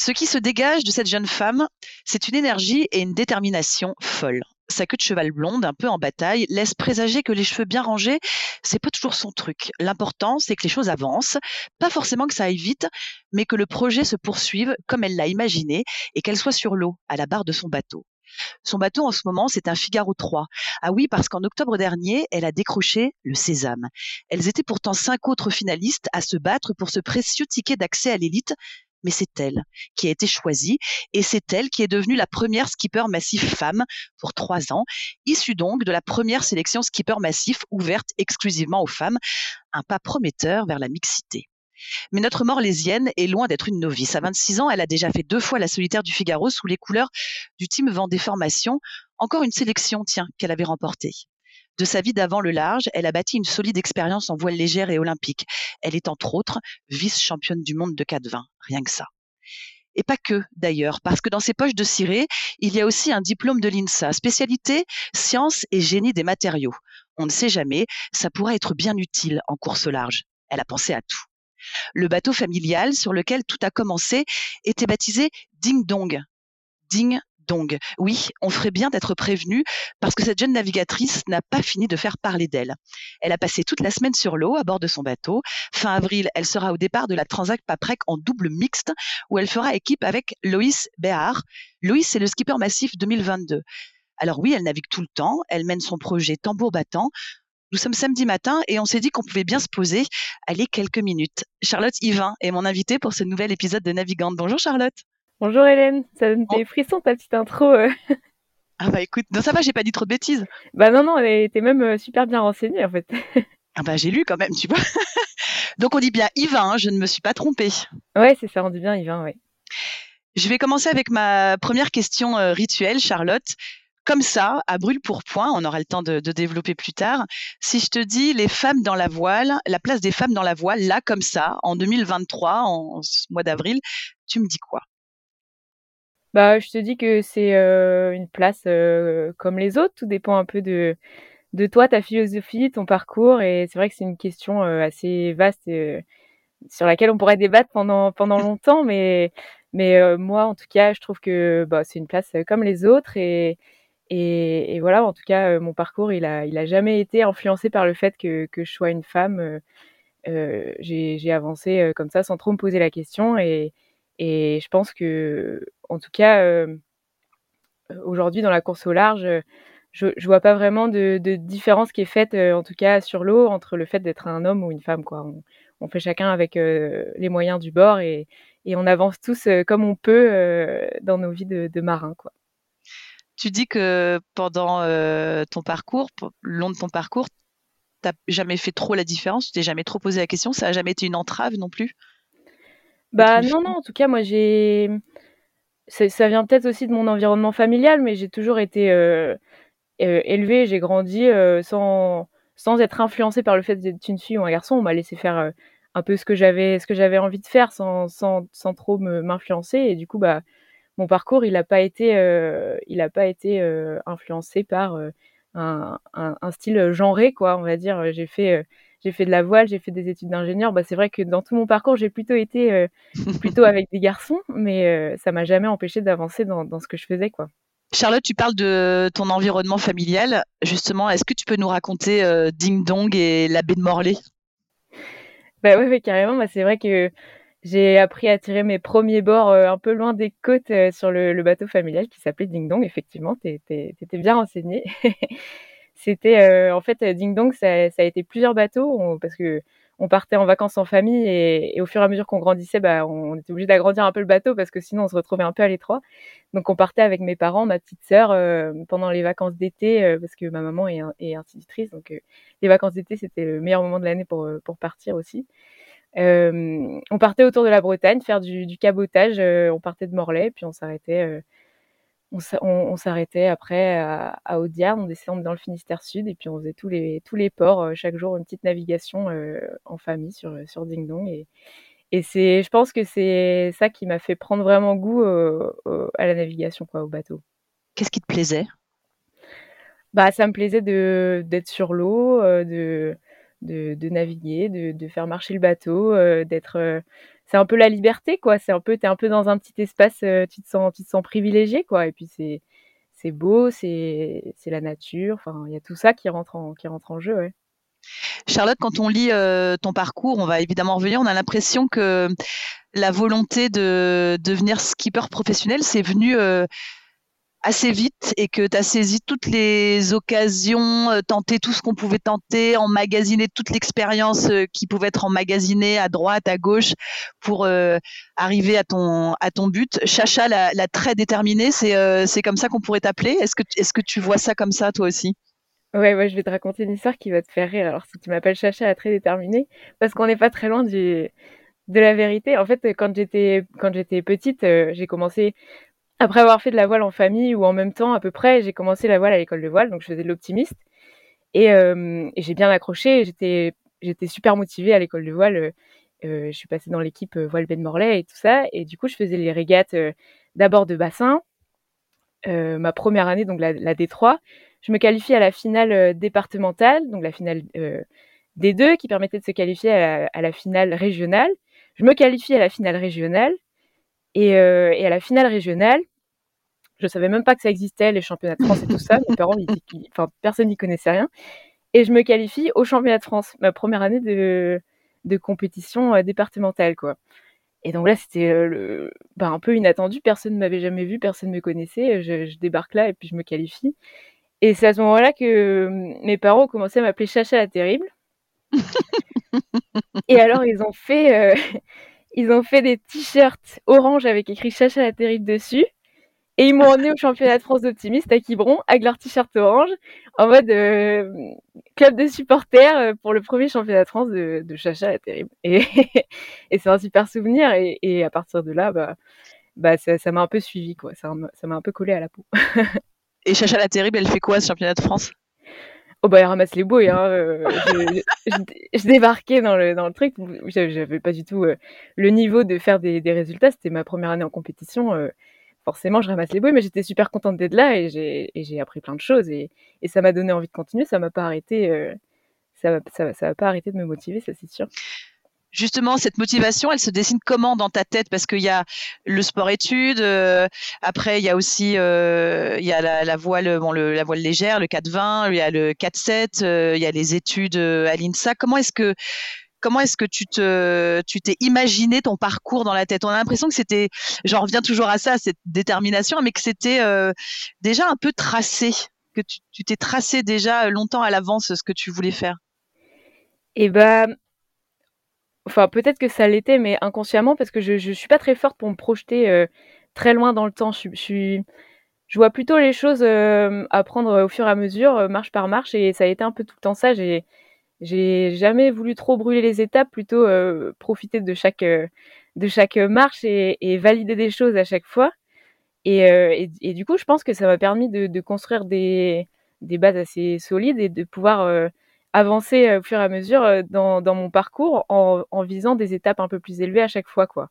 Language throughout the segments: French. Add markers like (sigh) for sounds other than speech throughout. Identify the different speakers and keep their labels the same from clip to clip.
Speaker 1: Ce qui se dégage de cette jeune femme, c'est une énergie et une détermination folles. Sa queue de cheval blonde, un peu en bataille, laisse présager que les cheveux bien rangés, c'est pas toujours son truc. L'important, c'est que les choses avancent, pas forcément que ça aille vite, mais que le projet se poursuive comme elle l'a imaginé et qu'elle soit sur l'eau, à la barre de son bateau. Son bateau en ce moment, c'est un Figaro 3. Ah oui, parce qu'en octobre dernier, elle a décroché le Sésame. Elles étaient pourtant cinq autres finalistes à se battre pour ce précieux ticket d'accès à l'élite, mais c'est elle qui a été choisie et c'est elle qui est devenue la première skipper massif femme pour trois ans, issue donc de la première sélection skipper massif ouverte exclusivement aux femmes, un pas prometteur vers la mixité. Mais notre morlésienne est loin d'être une novice. À 26 ans, elle a déjà fait deux fois la solitaire du Figaro sous les couleurs du team Vendée Formation, encore une sélection, tiens, qu'elle avait remportée. De sa vie d'avant le large, elle a bâti une solide expérience en voile légère et olympique. Elle est entre autres vice-championne du monde de 4-20, rien que ça. Et pas que, d'ailleurs, parce que dans ses poches de ciré, il y a aussi un diplôme de l'INSA, spécialité sciences et génie des matériaux. On ne sait jamais, ça pourrait être bien utile en course large. Elle a pensé à tout. Le bateau familial sur lequel tout a commencé était baptisé Ding Dong. Ding Oui, on ferait bien d'être prévenu parce que cette jeune navigatrice n'a pas fini de faire parler d'elle. Elle a passé toute la semaine sur l'eau à bord de son bateau. Fin avril, elle sera au départ de la Transac Paprec en double mixte où elle fera équipe avec Loïs Béard. Loïs, c'est le skipper massif 2022. Alors oui, elle navigue tout le temps, elle mène son projet tambour battant. Nous sommes samedi matin et on s'est dit qu'on pouvait bien se poser. Allez, quelques minutes. Charlotte Yvain est mon invitée pour ce nouvel épisode de Navigante. Bonjour Charlotte.
Speaker 2: Bonjour Hélène, ça donne des frissons ta petite intro. Euh.
Speaker 1: Ah bah écoute, non ça va, j'ai pas dit trop de bêtises.
Speaker 2: Bah non, non, elle était même euh, super bien renseignée en fait. (laughs)
Speaker 1: Ah bah j'ai lu quand même, tu vois. (laughs) Donc on dit bien Yvain, hein, je ne me suis pas trompée.
Speaker 2: Ouais, c'est ça, on dit bien Yvain, ouais.
Speaker 1: Je vais commencer avec ma première question euh, rituelle, Charlotte. Comme ça, à brûle pour point, on aura le temps de, de, développer plus tard. Si je te dis les femmes dans la voile, la place des femmes dans la voile, là comme ça, en 2023, en ce mois d'avril, tu me dis quoi?
Speaker 2: Bah, je te dis que c'est euh, une place euh, comme les autres. Tout dépend un peu de, de toi, ta philosophie, ton parcours. Et c'est vrai que c'est une question euh, assez vaste sur laquelle on pourrait débattre pendant, pendant (laughs) longtemps. Mais, mais moi, en tout cas, je trouve que bah, c'est une place comme les autres. Et, et, et, voilà, en tout cas, mon parcours, il a, il a jamais été influencé par le fait que, que je sois une femme. j'ai avancé comme ça sans trop me poser la question. Et, et je pense que, en tout cas, euh, aujourd'hui dans la course au large, je, je vois pas vraiment de, de, différence qui est faite, euh, en tout cas sur l'eau, entre le fait d'être un homme ou une femme. Quoi. On, on fait chacun avec euh, les moyens du bord et, et on avance tous comme on peut dans nos vies de, de marins. Quoi.
Speaker 1: Tu dis que pendant ton parcours, le long de ton parcours, tu n'as jamais fait trop la différence, tu t'es jamais trop posé la question, ça n'a jamais été une entrave non plus?
Speaker 2: Bah non, non, en tout cas, moi j'ai ça vient peut-être aussi de mon environnement familial, mais j'ai toujours été euh, euh, élevée, j'ai grandi euh, sans, sans être influencée par le fait d'être une fille ou un garçon. On m'a laissé faire un peu ce que j'avais ce que j'avais envie de faire sans, sans, sans trop m'influencer. Et du coup, bah, mon parcours, il n'a pas été, il a pas été influencé par un, un, un, style genré, quoi. On va dire, j'ai fait j'ai fait de la voile, j'ai fait des études d'ingénieur. Bah, c'est vrai que dans tout mon parcours, j'ai plutôt été euh, (laughs) plutôt avec des garçons, mais euh, ça m'a jamais empêché d'avancer dans, dans, ce que je faisais, quoi.
Speaker 1: Charlotte, tu parles de ton environnement familial. Justement, est-ce que tu peux nous raconter euh, Ding Dong et la baie de Morlaix?
Speaker 2: Bah oui, carrément. Bah, c'est vrai que j'ai appris à tirer mes premiers bords un peu loin des côtes sur le, le, bateau familial qui s'appelait Ding Dong. Effectivement, tu étais bien renseigné. (laughs) C'était euh, en fait Ding Dong, ça, ça, a été plusieurs bateaux parce que on partait en vacances en famille et, et au fur et à mesure qu'on grandissait, bah, on était obligé d'agrandir un peu le bateau parce que sinon on se retrouvait un peu à l'étroit. Donc on partait avec mes parents, ma petite sœur euh, pendant les vacances d'été euh, parce que ma maman est, est institutrice, donc les vacances d'été c'était le meilleur moment de l'année pour pour partir aussi. on partait autour de la Bretagne faire du, du cabotage. on partait de Morlaix puis on s'arrêtait on, s'arrêtait après à, à, on descendait dans le Finistère Sud et puis on faisait tous les, tous les ports, euh, chaque jour une petite navigation euh, en famille sur, sur Ding Dong. Et, et c'est, je pense que c'est ça qui m'a fait prendre vraiment goût à la navigation, quoi, au bateau.
Speaker 1: Qu'est-ce qui te plaisait?
Speaker 2: Bah, ça me plaisait de, d'être sur l'eau, euh, de, de, de, naviguer, de, de, faire marcher le bateau, d'être c'est un peu la liberté, quoi. C'est un peu, t'es un peu dans un petit espace, euh, tu te sens, tu te sens privilégié, quoi. Et puis c'est, beau, c'est, la nature. Enfin, il y a tout ça qui rentre en, qui rentre en jeu, ouais.
Speaker 1: Charlotte, quand on lit euh, ton parcours, on va évidemment revenir. On a l'impression que la volonté de devenir skipper professionnel, c'est venu euh, assez vite et que tu as saisi toutes les occasions, euh, tenté tout ce qu'on pouvait tenter, emmagasiner toute l'expérience euh, qui pouvait être emmagasinée à droite, à gauche pour euh, arriver à ton, à ton but. Chacha, la, très déterminée, c'est comme ça qu'on pourrait t'appeler. Est-ce que, est que tu vois ça comme ça toi aussi?
Speaker 2: Ouais, ouais, je vais te raconter une histoire qui va te faire rire. Alors, si tu m'appelles Chacha, la très déterminée, parce qu'on n'est pas très loin du, de la vérité. En fait, quand j'étais quand j'étais petite, j'ai commencé après avoir fait de la voile en famille ou en même temps à peu près, j'ai commencé la voile à l'école de voile, donc je faisais de l'optimiste. Et, euh, j'ai bien accroché, j'étais, super motivée à l'école de voile. Euh, euh je suis passée dans l'équipe voile Ben Morlaix et tout ça. Et du coup, je faisais les régates d'abord de bassin. ma première année, donc la, la, D3. Je me qualifie à la finale départementale, donc la finale D2, qui permettait de se qualifier à la, à la finale régionale. Je me qualifie à la finale régionale. Et, euh, et, à la finale régionale, je savais même pas que ça existait, les championnats de France et tout ça. Mes parents, ils, enfin, personne n'y connaissait rien. Et je me qualifie au championnat de France, ma première année de, de compétition euh, départementale, quoi. Et donc là, c'était euh, bah, un peu inattendu. Personne ne m'avait jamais vu, personne ne me connaissait. Je, je, débarque là et puis je me qualifie. Et c'est à ce moment-là que mes parents ont commencé à m'appeler Chacha la terrible. (laughs) et alors, ils ont fait, euh, ils ont fait des t-shirts orange avec écrit Chacha la terrible dessus. Et ils m'ont emmené au championnat de France d'optimistes à Quiberon avec leur t-shirt orange en mode euh, club de supporters euh, pour le premier championnat de France de, Chacha la terrible. (laughs) Et, c'est un super souvenir. Et, et, à partir de là, bah, bah ça m'a un peu suivi, quoi. Ça m'a un peu collé à la peau. (laughs)
Speaker 1: et Chacha la terrible, elle fait quoi ce championnat de France?
Speaker 2: Oh bah, elle ramasse les bouées. Hein. Euh, je, débarquais dans le, dans le truc. J'avais pas du tout euh, le niveau de faire des, des résultats. C'était ma première année en compétition. Euh, forcément, je ramasse les bouées, mais j'étais super contente d'être là et j'ai appris plein de choses. Et, et ça m'a donné envie de continuer. Ça m'a pas arrêté. Ça, ça, ça pas arrêté de me motiver, ça c'est sûr
Speaker 1: justement, cette motivation, elle se dessine comment dans ta tête? Parce qu'il y a le sport-études, euh, après il y a aussi euh, il y a la, la voile, bon, le, la voile légère, le 4-20, il y a le 4-7, euh, il y a les études à l'INSA. Comment est-ce que comment est-ce que tu te tu t'es imaginé ton parcours dans la tête? On a l'impression que c'était, j'en reviens toujours à ça, cette détermination, mais que c'était déjà un peu tracé, que tu t'es tracé déjà longtemps à l'avance ce que tu voulais faire.
Speaker 2: Eh ben, enfin peut-être que ça l'était, mais inconsciemment parce que je je suis pas très forte pour me projeter euh, très loin dans le temps. Je, vois plutôt les choses euh, à prendre au fur et à mesure, euh, marche par marche, et ça a été un peu tout le temps ça. J'ai j'ai jamais voulu trop brûler les étapes, plutôt profiter de chaque de chaque marche et, valider des choses à chaque fois. Et, du coup, je pense que ça m'a permis de, construire des, bases assez solides et de pouvoir avancer au fur et à mesure dans, dans mon parcours en, en, visant des étapes un peu plus élevées à chaque fois, quoi.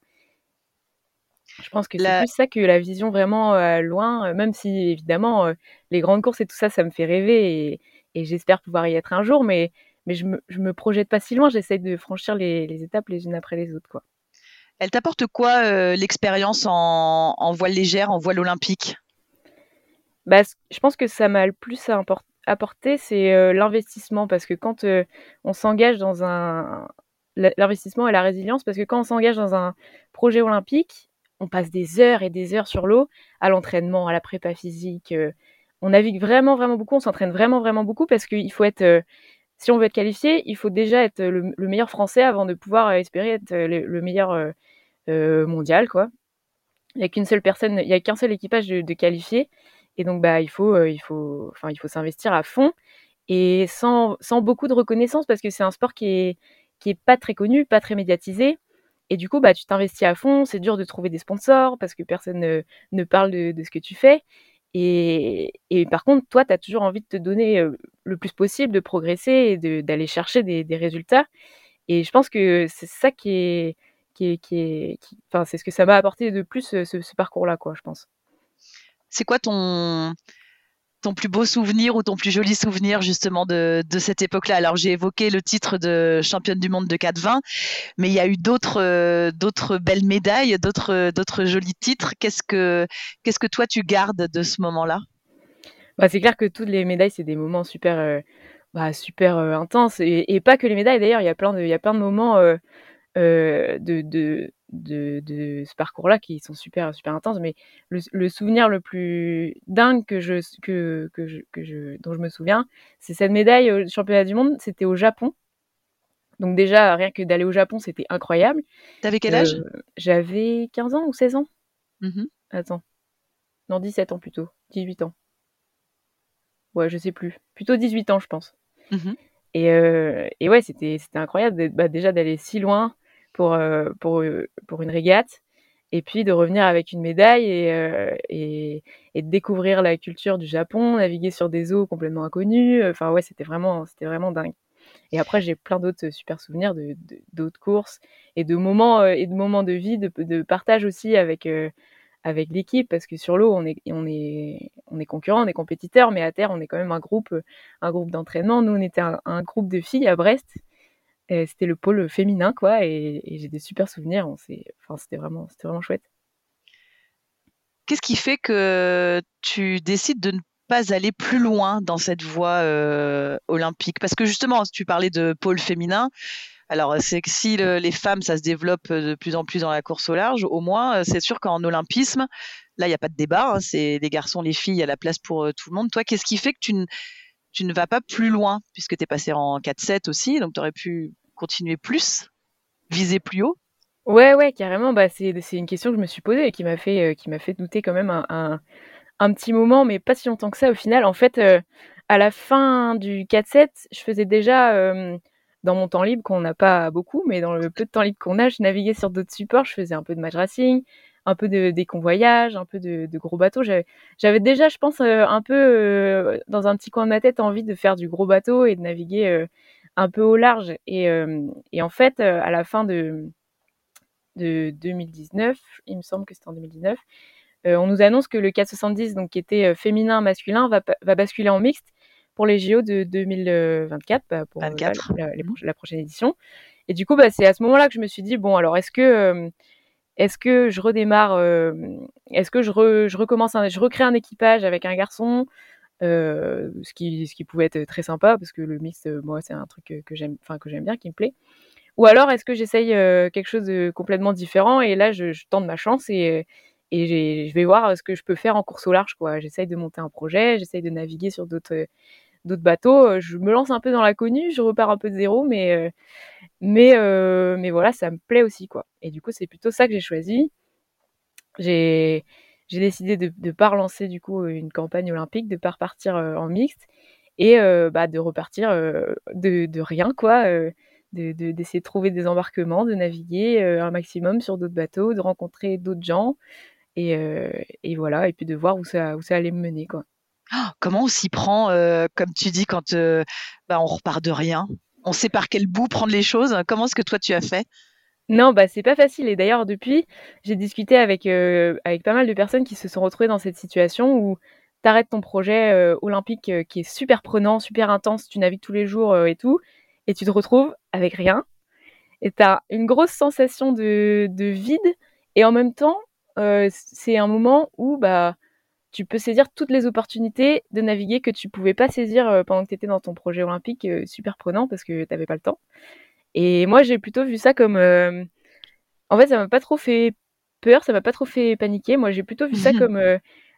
Speaker 2: Je pense que c'est plus ça que la vision vraiment loin, même si évidemment les grandes courses et tout ça, ça me fait rêver et, et j'espère pouvoir y être un jour, mais, mais je me, je me projette pas si loin, j'essaie de franchir les, les, étapes les unes après les autres, quoi.
Speaker 1: Elle t'apporte quoi euh, l'expérience en, en, voile légère, en voile olympique?
Speaker 2: Bah, Je pense que ça m'a le plus apporté, c'est euh, l'investissement, parce que quand euh, on s'engage dans un... L'investissement et la résilience, parce que quand on s'engage dans un projet olympique, on passe des heures et des heures sur l'eau, à l'entraînement, à la prépa physique. on navigue vraiment, vraiment beaucoup, on s'entraîne vraiment, vraiment beaucoup, parce qu'il faut être si on veut être qualifié, il faut déjà être le, meilleur français avant de pouvoir espérer être le, meilleur euh, mondial, quoi. Il n'y a qu'une seule personne, il y a qu'un seul équipage de, de qualifiés. Et donc, bah, il faut, euh, il faut, enfin, il faut s'investir à fond et sans, sans beaucoup de reconnaissance parce que c'est un sport qui est, qui est pas très connu, pas très médiatisé. Et du coup, bah, tu t'investis à fond. C'est dur de trouver des sponsors parce que personne ne, parle de, ce que tu fais. Et, et par contre, toi, tu as toujours envie de te donner euh, le plus possible, de progresser et d'aller chercher des, résultats. Et je pense que c'est ça qui est, qui qui enfin, c'est ce que ça m'a apporté de plus ce, ce parcours-là, quoi, je pense.
Speaker 1: C'est quoi ton, plus beau souvenir ou ton plus joli souvenir justement de, cette époque-là? Alors j'ai évoqué le titre de championne du monde de 4-20, mais il y a eu d'autres belles médailles, d'autres jolis titres. Qu'est-ce que toi tu gardes de ce moment-là?
Speaker 2: Bah, c'est clair que toutes les médailles c'est des moments super euh, bah, super euh, intenses et, pas que les médailles d'ailleurs. Il y a plein de moments euh, de, de, de, ce parcours-là qui sont super, super intenses. Mais le, le, souvenir le plus dingue que je, que, que je, que je, dont je me souviens, c'est cette médaille au championnat du monde. C'était au Japon. Donc déjà, rien que d'aller au Japon, c'était incroyable.
Speaker 1: T'avais quel âge? Euh,
Speaker 2: J'avais 15 ans ou 16 ans. Mmh Attends. Non, 17 ans plutôt. 18 ans. Ouais, je sais plus. Plutôt 18 ans, je pense. Mmh et, euh, et, ouais, c'était incroyable bah, déjà d'aller si loin, pour, euh, pour, euh, pour une régate et puis de revenir avec une médaille et, euh, et, et, découvrir la culture du Japon, naviguer sur des eaux complètement inconnues. Enfin ouais, c'était vraiment, c'était vraiment dingue. Et après, j'ai plein d'autres super souvenirs de, d'autres courses et de moments et de moments de vie, de, de partage aussi avec avec l'équipe parce que sur l'eau on est on est on est concurrent, on est compétiteur, mais à terre on est quand même un groupe un groupe d'entraînement. Nous on était un, groupe de filles à Brest c'était le pôle féminin, quoi, et, j'ai des super souvenirs. Enfin, c'était vraiment, c'était vraiment chouette.
Speaker 1: Qu'est-ce qui fait que tu décides de ne pas aller plus loin dans cette voie euh, olympique? Parce que justement, tu parlais de pôle féminin. Alors, c'est que si les femmes, ça se développe de plus en plus dans la course au large, au moins, c'est sûr qu'en olympisme, là, il n'y a pas de débat. Hein, c'est les garçons, les filles, il y a la place pour euh, tout le monde. Toi, qu'est-ce qui fait que tu ne tu ne vas pas plus loin, puisque tu es passé en 4-7 aussi, donc tu aurais pu continuer plus, viser plus haut
Speaker 2: Ouais, ouais, carrément. Bah, c'est, une question que je me suis posée et qui m'a fait, euh, qui m'a fait douter quand même un, un, petit moment, mais pas si longtemps que ça au final. En fait, euh, à la fin du 4-7, je faisais déjà, euh, dans mon temps libre, qu'on n'a pas beaucoup, mais dans le peu de temps libre qu'on a, je naviguais sur d'autres supports. Je faisais un peu de match racing, un peu de, des convoyages, un peu de, de gros bateaux. J'avais déjà, je pense, euh, un peu euh, dans un petit coin de ma tête envie de faire du gros bateau et de naviguer euh, un peu au large. Et, et en fait, à la fin de, de 2019, il me semble que c'était en 2019, on nous annonce que le 470, donc qui était féminin masculin, va, va basculer en mixte pour les JO de 2024, bah, pour la, la, prochaine édition. Et du coup, bah, c'est à ce moment-là que je me suis dit bon, alors est-ce que est-ce que je redémarre euh, Est-ce que je, recommence je recrée un équipage avec un garçon euh, ce qui pouvait être très sympa parce que le mix euh, moi c'est un truc que, j'aime bien qui me plaît. Ou alors est-ce que j'essaye quelque chose de complètement différent et là je, tente ma chance et et je vais voir ce que je peux faire en course au large j'essaye de monter un projet j'essaye de naviguer sur d'autres d'autres bateaux je me lance un peu dans l'inconnu je repars un peu de zéro mais mais, euh, mais voilà, ça me plaît aussi, quoi. Et du coup, c'est plutôt ça que j'ai choisi. J'ai, décidé de ne pas relancer, du coup, une campagne olympique, de pas repartir euh, en mixte et euh, bah, de repartir euh, de, rien, quoi. Euh, de, de, d'essayer de trouver des embarquements, de naviguer un maximum sur d'autres bateaux, de rencontrer d'autres gens et, voilà, et puis de voir où ça, où ça allait me mener.
Speaker 1: Comment on s'y prend, comme tu dis, quand bah, on repart de rien? On sait par quel bout prendre les choses? Comment est-ce que toi tu as fait?
Speaker 2: Non, bah c'est pas facile. Et d'ailleurs, depuis, j'ai discuté avec, avec pas mal de personnes qui se sont retrouvées dans cette situation où tu arrêtes ton projet olympique qui est super prenant, super intense, tu navigues tous les jours et tout, et tu te retrouves avec rien. Et tu as une grosse sensation de, de, vide. Et en même temps, c'est un moment où bah, tu peux saisir toutes les opportunités de naviguer que tu pouvais pas saisir pendant que tu étais dans ton projet olympique super prenant parce que tu n'avais pas le temps. Et moi, j'ai plutôt vu ça comme. En fait, ça m'a pas trop fait peur, ça m'a pas trop fait paniquer. Moi, j'ai plutôt vu ça (laughs) comme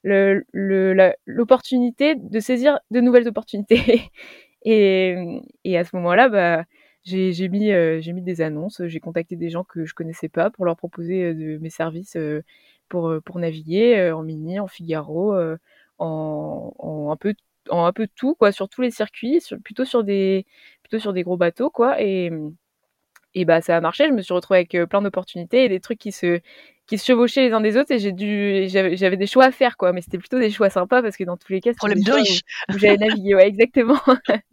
Speaker 2: l'opportunité le, de saisir de nouvelles opportunités. (laughs) et, et, à ce moment-là, bah, j'ai mis, euh, mis des annonces, j'ai contacté des gens que je connaissais pas pour leur proposer euh, de, mes services euh, pour, pour naviguer en mini, en Figaro, en, en, un peu en un peu tout quoi sur tous les circuits sur, plutôt sur des plutôt sur des gros bateaux quoi et et bah ça a marché. Je me suis retrouvée avec plein d'opportunités et des trucs qui se qui se chevauchaient les uns des autres et j'ai dû j'avais des choix à faire quoi mais c'était plutôt des choix sympas parce que dans tous les cas
Speaker 1: problème de riche.
Speaker 2: j'avais navigué ouais exactement. (laughs)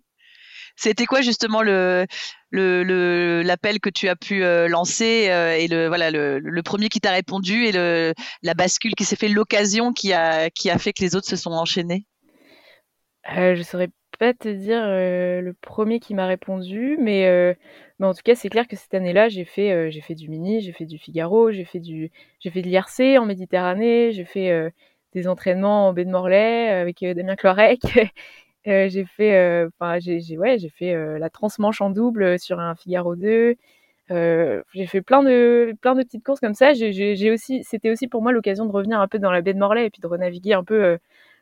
Speaker 1: C'était quoi justement le le l'appel que tu as pu euh, lancer euh, et le voilà le, premier qui t'a répondu et le la bascule qui s'est fait l'occasion qui a qui a fait que les autres se sont enchaînés.
Speaker 2: Euh, je saurais pas te dire euh, le premier qui m'a répondu, mais, mais en tout cas, c'est clair que cette année-là, j'ai fait, j'ai fait du mini, j'ai fait du Figaro, j'ai fait du, j'ai fait de l'IRC en Méditerranée, j'ai fait des entraînements en baie de Morlaix avec Damien Cloirec. j'ai fait, enfin, j'ai, ouais, j'ai fait la transmanche en double sur un Figaro 2. j'ai fait plein de, plein de petites courses comme ça. J'ai, aussi, c'était aussi pour moi l'occasion de revenir un peu dans la baie de Morlaix et puis de renaviguer un peu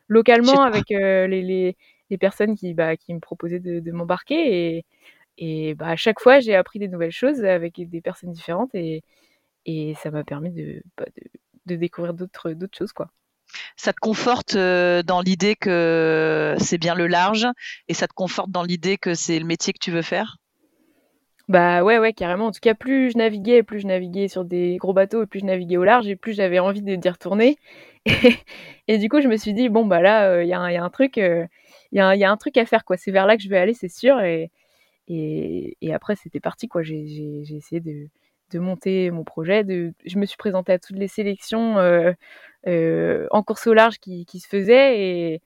Speaker 2: localement avec les, les, les personnes qui, bah, qui me proposaient de, m'embarquer. Et, et bah, à chaque fois, j'ai appris des nouvelles choses avec des personnes différentes et, et ça m'a permis de, bah, de, de, découvrir d'autres, d'autres choses. Quoi.
Speaker 1: Ça te conforte dans l'idée que c'est bien le large et ça te conforte dans l'idée que c'est le métier que tu veux faire?
Speaker 2: Bah ouais, ouais, carrément. En tout cas, plus je naviguais, plus je naviguais sur des gros bateaux, et plus je naviguais au large, et plus j'avais envie d'y retourner. (laughs) Et, du coup, je me suis dit, bon, bah là, il y, y, a un truc, il y a, y a, un truc à faire, quoi. C'est vers là que je vais aller, c'est sûr. Et, et, et après, c'était parti, quoi. J'ai essayé de, de, monter mon projet. De, je me suis présentée à toutes les sélections euh, euh, en course au large qui, qui se faisaient. Et,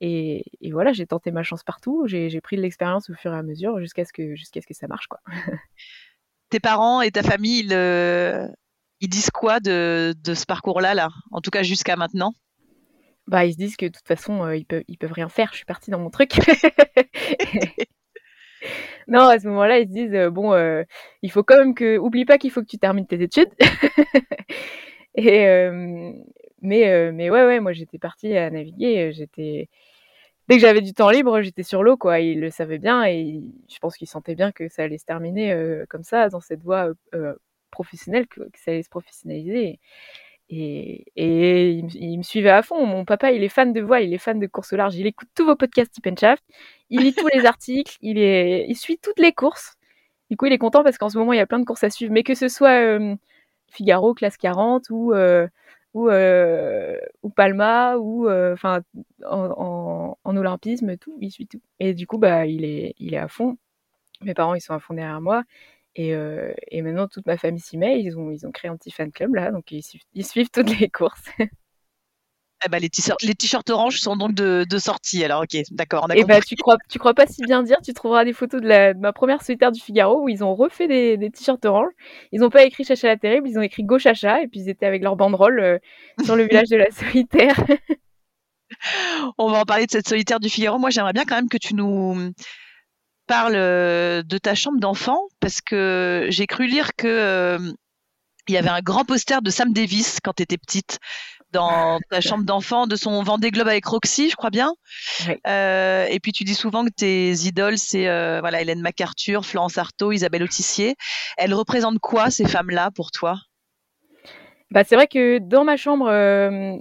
Speaker 2: et, et voilà, j'ai tenté ma chance partout. J'ai pris de l'expérience au fur et à mesure jusqu'à ce, que, jusqu'à ce que ça marche, quoi.
Speaker 1: Tes parents et ta famille, ils, euh, ils disent quoi de, de ce parcours-là, là? En tout cas, jusqu'à maintenant?
Speaker 2: Bah, ils se disent que de toute façon, euh, ils, peuvent, ils peuvent rien faire. Je suis partie dans mon truc. (laughs) non, à ce moment-là, ils se disent euh, bon, euh, il faut quand même que. Oublie pas qu'il faut que tu termines tes études. (laughs) Et, mais, mais ouais, ouais, moi j'étais partie à naviguer. J'étais. Dès que j'avais du temps libre, j'étais sur l'eau, quoi. Ils le savaient bien et je pense qu'ils sentaient bien que ça allait se terminer comme ça, dans cette voie professionnelle, que, ça allait se professionnaliser. Et il, me suivait à fond. Mon papa, il est fan de voile, il est fan de course au large. Il écoute tous vos podcasts Tip Shaft. Il lit tous les (laughs) articles. Il, est, il suit toutes les courses. Du coup, il est content parce qu'en ce moment, il y a plein de courses à suivre. Mais que ce soit euh, Figaro, classe 40 ou, euh, ou, euh, ou Palma ou enfin en, en, en, olympisme, tout, il suit tout. Et du coup, bah, il est, il est à fond. Mes parents, ils sont à fond derrière moi. Et, euh, et, maintenant, toute ma famille s'y met. Ils ont, ils ont créé un petit fan club là, donc ils, ils suivent toutes les courses. (laughs)
Speaker 1: Eh ben, les t-shirts orange sont donc de, de, sortie. Alors, ok, d'accord.
Speaker 2: Et eh bah, tu crois, tu crois pas si bien dire. Tu trouveras des photos de, la, de ma première solitaire du Figaro où ils ont refait des, des t-shirts orange. Ils n'ont pas écrit Chacha la terrible, ils ont écrit Go Chacha et puis ils étaient avec leur banderole euh, sur le village de la (laughs) solitaire.
Speaker 1: On va en parler de cette solitaire du Figaro. Moi, j'aimerais bien quand même que tu nous parle euh, de ta chambre d'enfant parce que j'ai cru lire que euh, il y avait un grand poster de Sam Davis quand tu étais petite dans ta chambre d'enfant de son Vendée Globe avec Roxy, je crois bien. Euh, et puis tu dis souvent que tes idoles, c'est voilà Hélène MacArthur, Florence Artaud, Isabelle Autissier. Elles représentent quoi ces femmes-là pour toi?
Speaker 2: Bah, c'est vrai que dans ma chambre,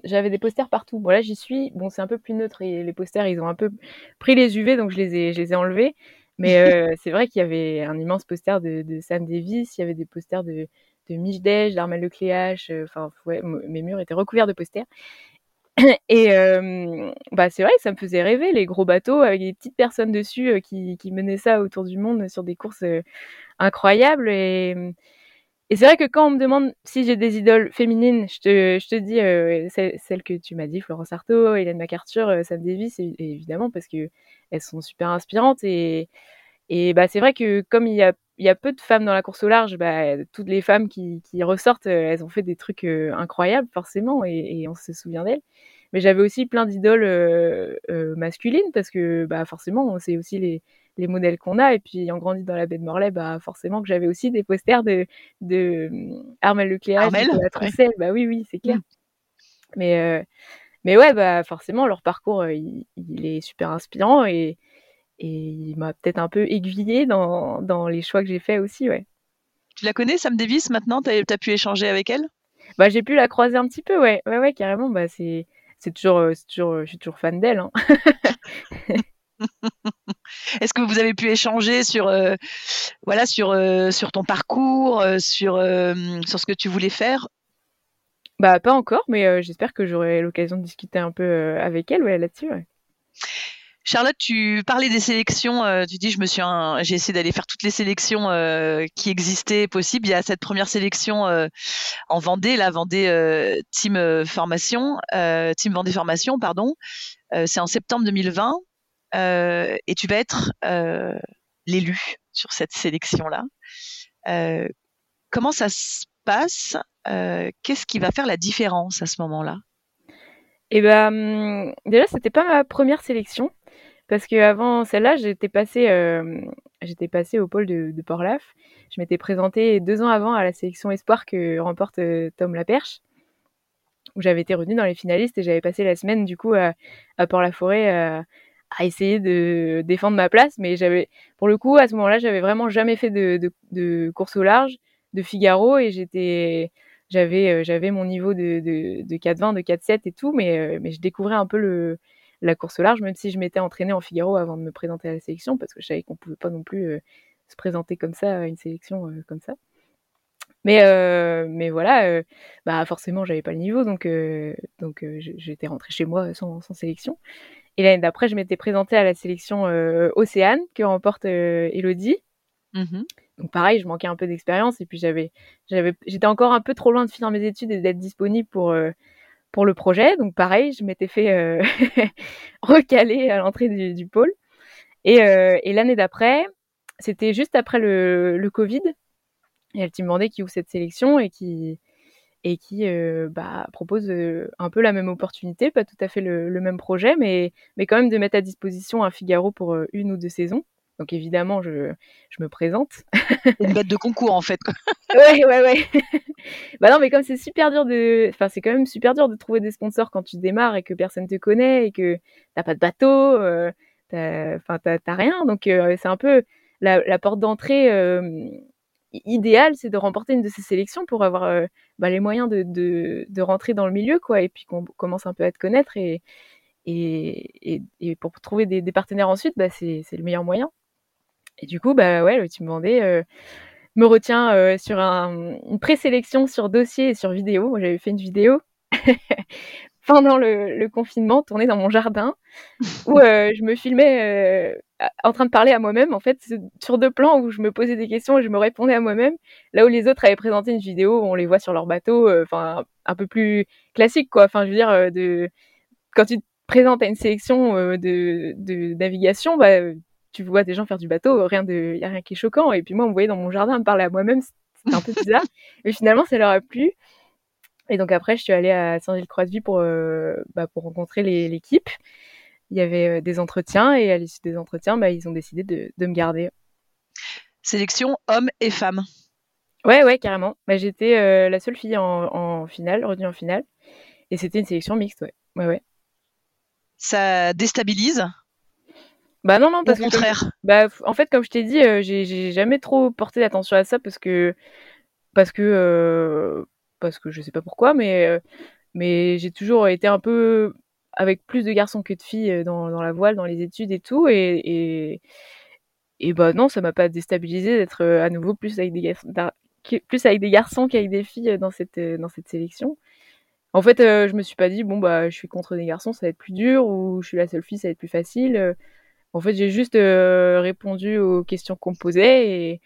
Speaker 2: j'avais des posters partout. Bon, là, j'y suis. Bon, c'est un peu plus neutre et les posters, ils ont un peu pris les UV, donc je les ai, je les ai enlevés. Mais (laughs) euh, c'est vrai qu'il y avait un immense poster de, de, Sam Davis, il y avait des posters de, de Mijdej, d'Armel Lecléache. Enfin, ouais, mes murs étaient recouverts de posters. (clears throat) Et bah, c'est vrai que ça me faisait rêver, les gros bateaux avec des petites personnes dessus qui, qui, menaient ça autour du monde sur des courses incroyables. Et, et c'est vrai que quand on me demande si j'ai des idoles féminines, je te, dis celle que tu m'as dit, Florence Artaud, Hélène MacArthur, Sam Davis, évidemment, parce que elles sont super inspirantes. Et, bah, c'est vrai que comme il y a, peu de femmes dans la course au large, bah, toutes les femmes qui, ressortent, elles ont fait des trucs incroyables, forcément, et, on se souvient d'elles mais j'avais aussi plein d'idoles euh, euh, masculines parce que bah forcément c'est aussi les, les modèles qu'on a. Et puis ayant grandi dans la baie de Morlaix bah forcément que j'avais aussi des posters de de euh, Armel Lecléache de la Trousselle bah oui oui c'est clair. Mm. mais mais ouais bah forcément leur parcours il, il, est super inspirant et et il m'a peut-être un peu aiguillé dans, dans les choix que j'ai faits aussi ouais.
Speaker 1: Tu la connais Sam Davis maintenant? T'as as pu échanger avec elle?
Speaker 2: Bah j'ai pu la croiser un petit peu ouais. Ouais ouais carrément. Bah c'est c'est toujours, euh, toujours, euh, je suis toujours fan d'elle. Hein. (laughs) (laughs)
Speaker 1: Est-ce que vous avez pu échanger sur, euh, voilà, sur, sur ton parcours, sur, sur ce que tu voulais faire?
Speaker 2: Bah pas encore, mais j'espère que j'aurai l'occasion de discuter un peu avec elle ouais, là-dessus.
Speaker 1: Charlotte, tu parlais des sélections. Euh, tu dis, je me suis, j'ai essayé d'aller faire toutes les sélections euh, qui existaient possibles. Il y a cette première sélection euh, en Vendée, la Vendée Team Formation, Team Vendée Formation, pardon. c'est en septembre 2020 et tu vas être l'élu sur cette sélection-là. comment ça se passe? Qu'est-ce qui va faire la différence à ce moment-là?
Speaker 2: Eh ben, hum, déjà, c'était pas ma première sélection. Parce qu'avant celle-là, j'étais passée, euh, passée au pôle de, de Port-Laf. Je m'étais présentée deux ans avant à la sélection Espoir que remporte euh, Tom Laperche, où j'avais été retenue dans les finalistes et j'avais passé la semaine du coup à, Port-la-Forêt à, essayer de défendre ma place. Mais j'avais, pour le coup, à ce moment-là, j'avais vraiment jamais fait de, de, de, course au large, de Figaro et j'étais, j'avais, euh, j'avais mon niveau de, de, de 4,20, de 4,7 et tout, mais, euh, mais je découvrais un peu le la course au large, même si je m'étais entraînée en Figaro avant de me présenter à la sélection, parce que je savais qu'on pouvait pas non plus euh, se présenter comme ça à une sélection euh, comme ça. Mais, euh, mais voilà, bah forcément, j'avais pas le niveau, donc, donc j'étais rentrée chez moi sans, sans sélection. Et l'année d'après, je m'étais présentée à la sélection Océane, que remporte Elodie. Mmh donc pareil, je manquais un peu d'expérience et puis j'avais, j'avais, j'étais encore un peu trop loin de finir mes études et d'être disponible pour pour le projet. Donc pareil, je m'étais fait euh, (laughs) recaler à l'entrée du, pôle. Et, euh, et l'année d'après, c'était juste après le, le Covid. Et elle m'a demandé qui ouvre cette sélection et qui et qui euh, bah, propose un peu la même opportunité, pas tout à fait le, le, même projet, mais, mais quand même de mettre à disposition un Figaro pour une ou deux saisons. Donc évidemment, je, je me présente.
Speaker 1: Une bête de concours en fait. (laughs)
Speaker 2: ouais, ouais, ouais. (laughs) bah non, mais comme c'est super dur de, enfin c'est quand même super dur de trouver des sponsors quand tu démarres et que personne te connaît et que t'as pas de bateau, euh, enfin t'as rien. Donc euh, c'est un peu la, la porte d'entrée idéale, c'est de remporter une de ces sélections pour avoir euh, bah, les moyens de, de, de, rentrer dans le milieu, quoi, et puis qu'on commence un peu à te connaître et et, et, pour trouver des, des partenaires ensuite, bah, c'est le meilleur moyen. Et du coup, bah ouais, tu me demandais, euh, me retient euh, sur un, une présélection sur dossier et sur vidéo. Moi, j'avais fait une vidéo (laughs) pendant le, le, confinement, tournée dans mon jardin, où euh, je me filmais euh, en train de parler à moi-même, en fait, sur deux plans où je me posais des questions et je me répondais à moi-même, là où les autres avaient présenté une vidéo où on les voit sur leur bateau, euh, enfin, un peu plus classique, quoi. Enfin, je veux dire, de quand tu te présentes à une sélection de, de navigation, bah, tu vois des gens faire du bateau, rien de, y a rien qui est choquant. Et puis moi, on me voyait dans mon jardin me parler à moi-même, c'était un peu bizarre. (laughs) Et finalement, ça leur a plu. Et donc après, je suis allée à Saint-Gilles-Croix-de-Vie pour, euh, bah, pour rencontrer l'équipe. Il y avait euh, des entretiens et à l'issue des entretiens, bah, ils ont décidé de, de, me garder.
Speaker 1: Sélection hommes et femmes.
Speaker 2: Ouais, ouais, carrément. Bah, J'étais euh, la seule fille en, en finale, retenue en finale. Et c'était une sélection mixte, ouais. Ouais, ouais.
Speaker 1: Ça déstabilise?
Speaker 2: Bah non, non, parce
Speaker 1: Au contraire.
Speaker 2: bah, en fait, comme je t'ai dit, euh, j'ai jamais trop porté attention à ça parce que parce que euh, parce que je sais pas pourquoi, mais mais j'ai toujours été un peu avec plus de garçons que de filles dans, dans la voile, dans les études et tout, et et, bah non, ça m'a pas déstabilisé d'être à nouveau plus avec des garçons qu'avec des filles dans cette dans cette sélection. En fait, je me suis pas dit bon bah je suis contre des garçons, ça va être plus dur ou je suis la seule fille, ça va être plus facile. En fait, j'ai juste répondu aux questions qu'on me posait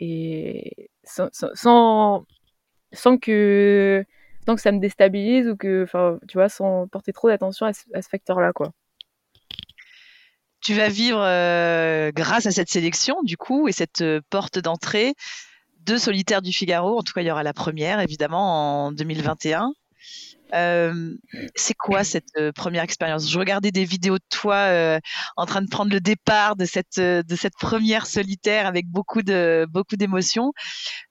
Speaker 2: et, sans, que sans que ça me déstabilise ou que enfin tu vois sans porter trop d'attention à, ce facteur-là quoi
Speaker 1: tu vas vivre euh, grâce à cette sélection du coup et cette euh, porte d'entrée de Solitaire du Figaro. En tout cas, il y aura la première évidemment en 2021. Euh, c'est quoi cette euh, première expérience? Je regardais des vidéos de toi euh, en train de prendre le départ de cette euh, de cette première solitaire avec beaucoup de beaucoup d'émotions.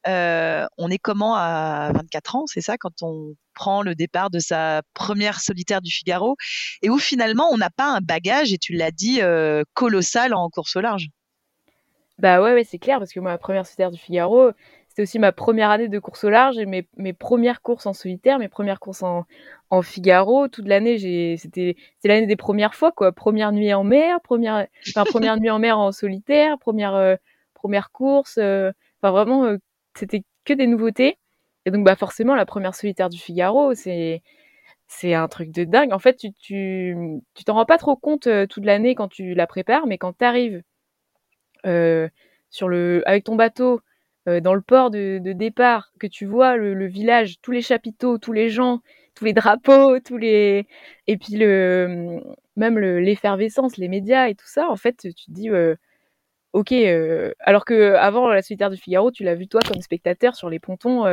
Speaker 1: on est comment à 24 ans, c'est ça, quand on prend le départ de sa première solitaire du Figaro? Et où finalement on n'a pas un bagage et tu l'as dit colossal en course au large?
Speaker 2: Bah ouais, ouais c'est clair parce que moi, la première solitaire du Figaro, c'était aussi ma première année de course au large et mes, premières courses en solitaire, mes premières courses en, Figaro. Toute l'année, c'était, l'année des premières fois, quoi. Première nuit en mer, première, première nuit en mer en solitaire, première, euh, course. Euh, enfin, vraiment, euh, c'était que des nouveautés. Et donc, bah, forcément, la première solitaire du Figaro, c'est, c'est un truc de dingue. En fait, tu, tu, tu t'en rends pas trop compte toute l'année quand tu la prépares, mais quand tu arrives sur le, avec ton bateau, euh, dans le port de, départ, que tu vois le, village, tous les chapiteaux, tous les gens, tous les drapeaux, (laughs) tous les et puis le même l'effervescence, les médias et tout ça, en fait, tu te dis euh, ok. Euh, alors que avant la solitaire du Figaro, tu l'as vu toi comme spectateur sur les pontons.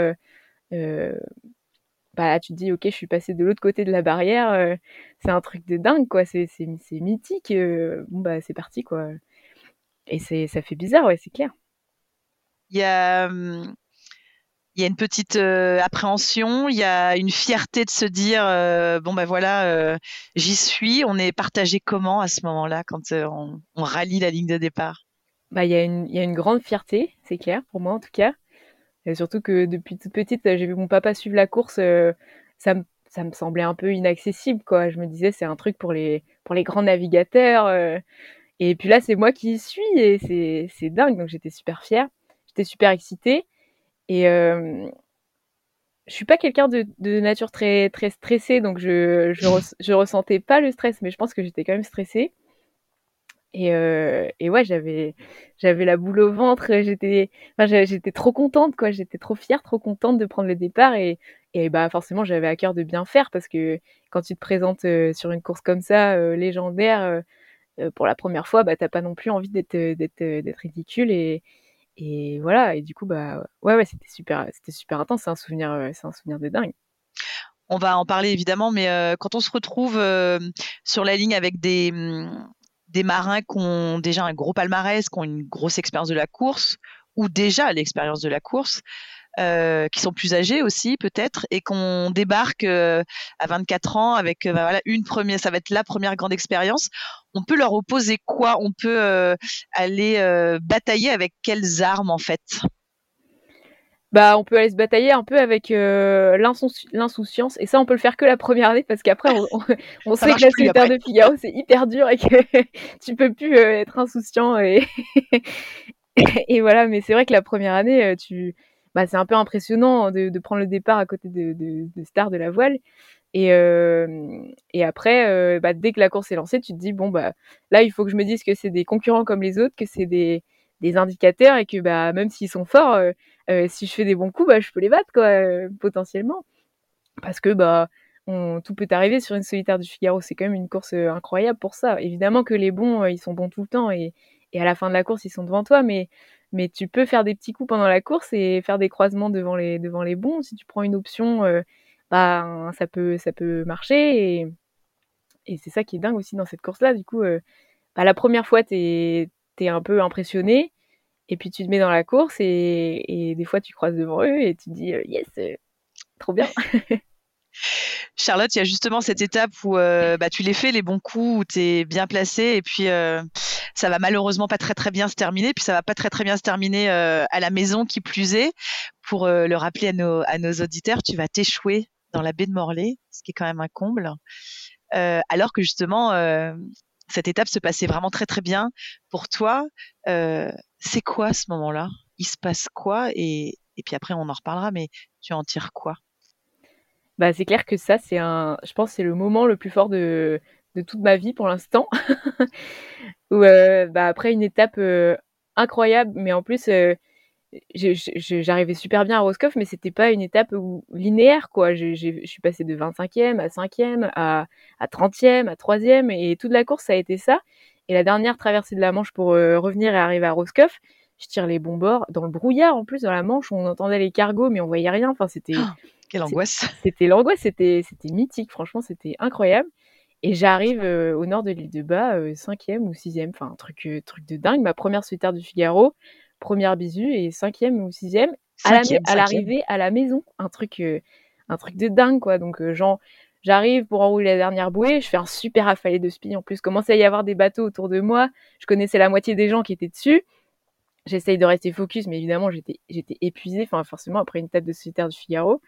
Speaker 2: Bah là, tu te dis ok, je suis passé de l'autre côté de la barrière. c'est un truc de dingue quoi. C'est mythique. bon bah c'est parti quoi. Et ça fait bizarre ouais, c'est clair
Speaker 1: il y a, il y a une petite euh, appréhension, il y a une fierté de se dire euh, bon ben voilà, euh, j'y suis. On est partagé comment à ce moment-là quand on, rallie la ligne de départ?
Speaker 2: Bah il y a une grande fierté, c'est clair pour moi en tout cas. Et surtout que depuis toute petite, j'ai vu mon papa suivre la course, ça me semblait un peu inaccessible quoi. Je me disais c'est un truc pour les pour les grands navigateurs. et puis là c'est moi qui y suis et c'est dingue donc j'étais super fière j'étais super excitée. Et euh, je suis pas quelqu'un de, de, nature très très stressée, donc je je, (laughs) je, ressentais pas le stress, mais je pense que j'étais quand même stressée. Et, euh, et ouais, j'avais j'avais la boule au ventre, j'étais enfin, j'étais trop contente quoi, j'étais trop fière, trop contente de prendre le départ et et bah forcément j'avais à cœur de bien faire parce que quand tu te présentes euh, sur une course comme ça euh, légendaire pour la première fois, bah t'as pas non plus envie d'être d'être d'être ridicule et et voilà, et du coup, bah ouais, ouais, c'était super, c'était super intense. C'est un souvenir, c'est un souvenir de dingue.
Speaker 1: On va en parler évidemment, mais euh, quand on se retrouve sur la ligne avec des, mmh, des marins qui ont déjà un gros palmarès, qui ont une grosse expérience de la course, ou déjà l'expérience de la course, euh, qui sont plus âgés aussi peut-être et qu'on débarque euh, à 24 ans avec bah, une première ça va être la première grande expérience on peut leur opposer quoi? On peut euh, aller batailler avec quelles armes en fait?
Speaker 2: Bah, on peut aller se batailler un peu avec euh, l'insouciance. Et ça on peut le faire que la première année parce qu'après on, on, (laughs) on sait que la solitaire de Figaro c'est hyper dur et que (laughs) tu peux plus euh, être insouciant et (laughs) et voilà. Mais c'est vrai que la première année tu bah, c'est un peu impressionnant de, de, prendre le départ à côté de, de, de stars de la voile. Et, et après, bah, dès que la course est lancée, tu te dis bon bah là il faut que je me dise que c'est des concurrents comme les autres, que c'est des, des indicateurs et que bah même s'ils sont forts, si je fais des bons coups, bah je peux les battre quoi potentiellement. Parce que bah tout peut arriver sur une solitaire du Figaro, c'est quand même une course incroyable pour ça. Évidemment que les bons ils sont bons tout le temps et, et à la fin de la course ils sont devant toi, mais mais tu peux faire des petits coups pendant la course et faire des croisements devant les devant les bons. Si tu prends une option, bah ça peut ça peut marcher et, c'est ça qui est dingue aussi dans cette course-là. Du coup, euh, bah, la première fois t'es es un peu impressionné et puis tu te mets dans la course et, des fois tu croises devant eux et tu te dis euh, yes, euh, trop bien. (laughs)
Speaker 1: Charlotte, il y a justement cette étape où bah, tu les fais les bons coups, où tu es bien placé, et puis ça va malheureusement pas très bien se terminer, puis ça va pas très très bien se terminer à la maison qui plus est. Pour le rappeler à nos auditeurs, tu vas t'échouer dans la baie de Morlaix, ce qui est quand même un comble, euh, alors que justement cette étape se passait vraiment très très bien pour toi. c'est quoi ce moment-là? Il se passe quoi? Et, et puis après on en reparlera, mais tu en tires quoi?
Speaker 2: Bah, c'est clair que ça, c'est un je pense c'est le moment le plus fort de de toute ma vie pour l'instant. (laughs) Où, euh, bah, après une étape, euh, incroyable, mais en plus, euh, j'arrivais super bien à Roscoff, mais c'était pas une étape linéaire, quoi. Je suis passée de 25e à 5e à à 30e, à 3e et toute la course, ça a été ça et la dernière traversée de la Manche pour, revenir et arriver à Roscoff, je tire les bons bords dans le brouillard en plus dans la Manche, on entendait les cargos mais on voyait rien, enfin c'était oh!
Speaker 1: Quelle angoisse. (laughs)
Speaker 2: C'était l'angoisse, c'était c'était mythique, franchement, c'était incroyable. Et j'arrive euh, au nord de l'île de Bas, euh, cinquième ou sixième, enfin un truc, euh, truc de dingue. Ma première solitaire du Figaro, première bisu et cinquième ou sixième à l'arrivée à la maison, un truc, un truc de dingue quoi. Donc genre j'arrive pour enrouler la dernière bouée, je fais un super affalé de spi. En plus, commençait à y avoir des bateaux autour de moi. Je connaissais la moitié des gens qui étaient dessus. J'essaye de rester focus, mais évidemment j'étais épuisée. Enfin forcément après une tête de solitaire du Figaro.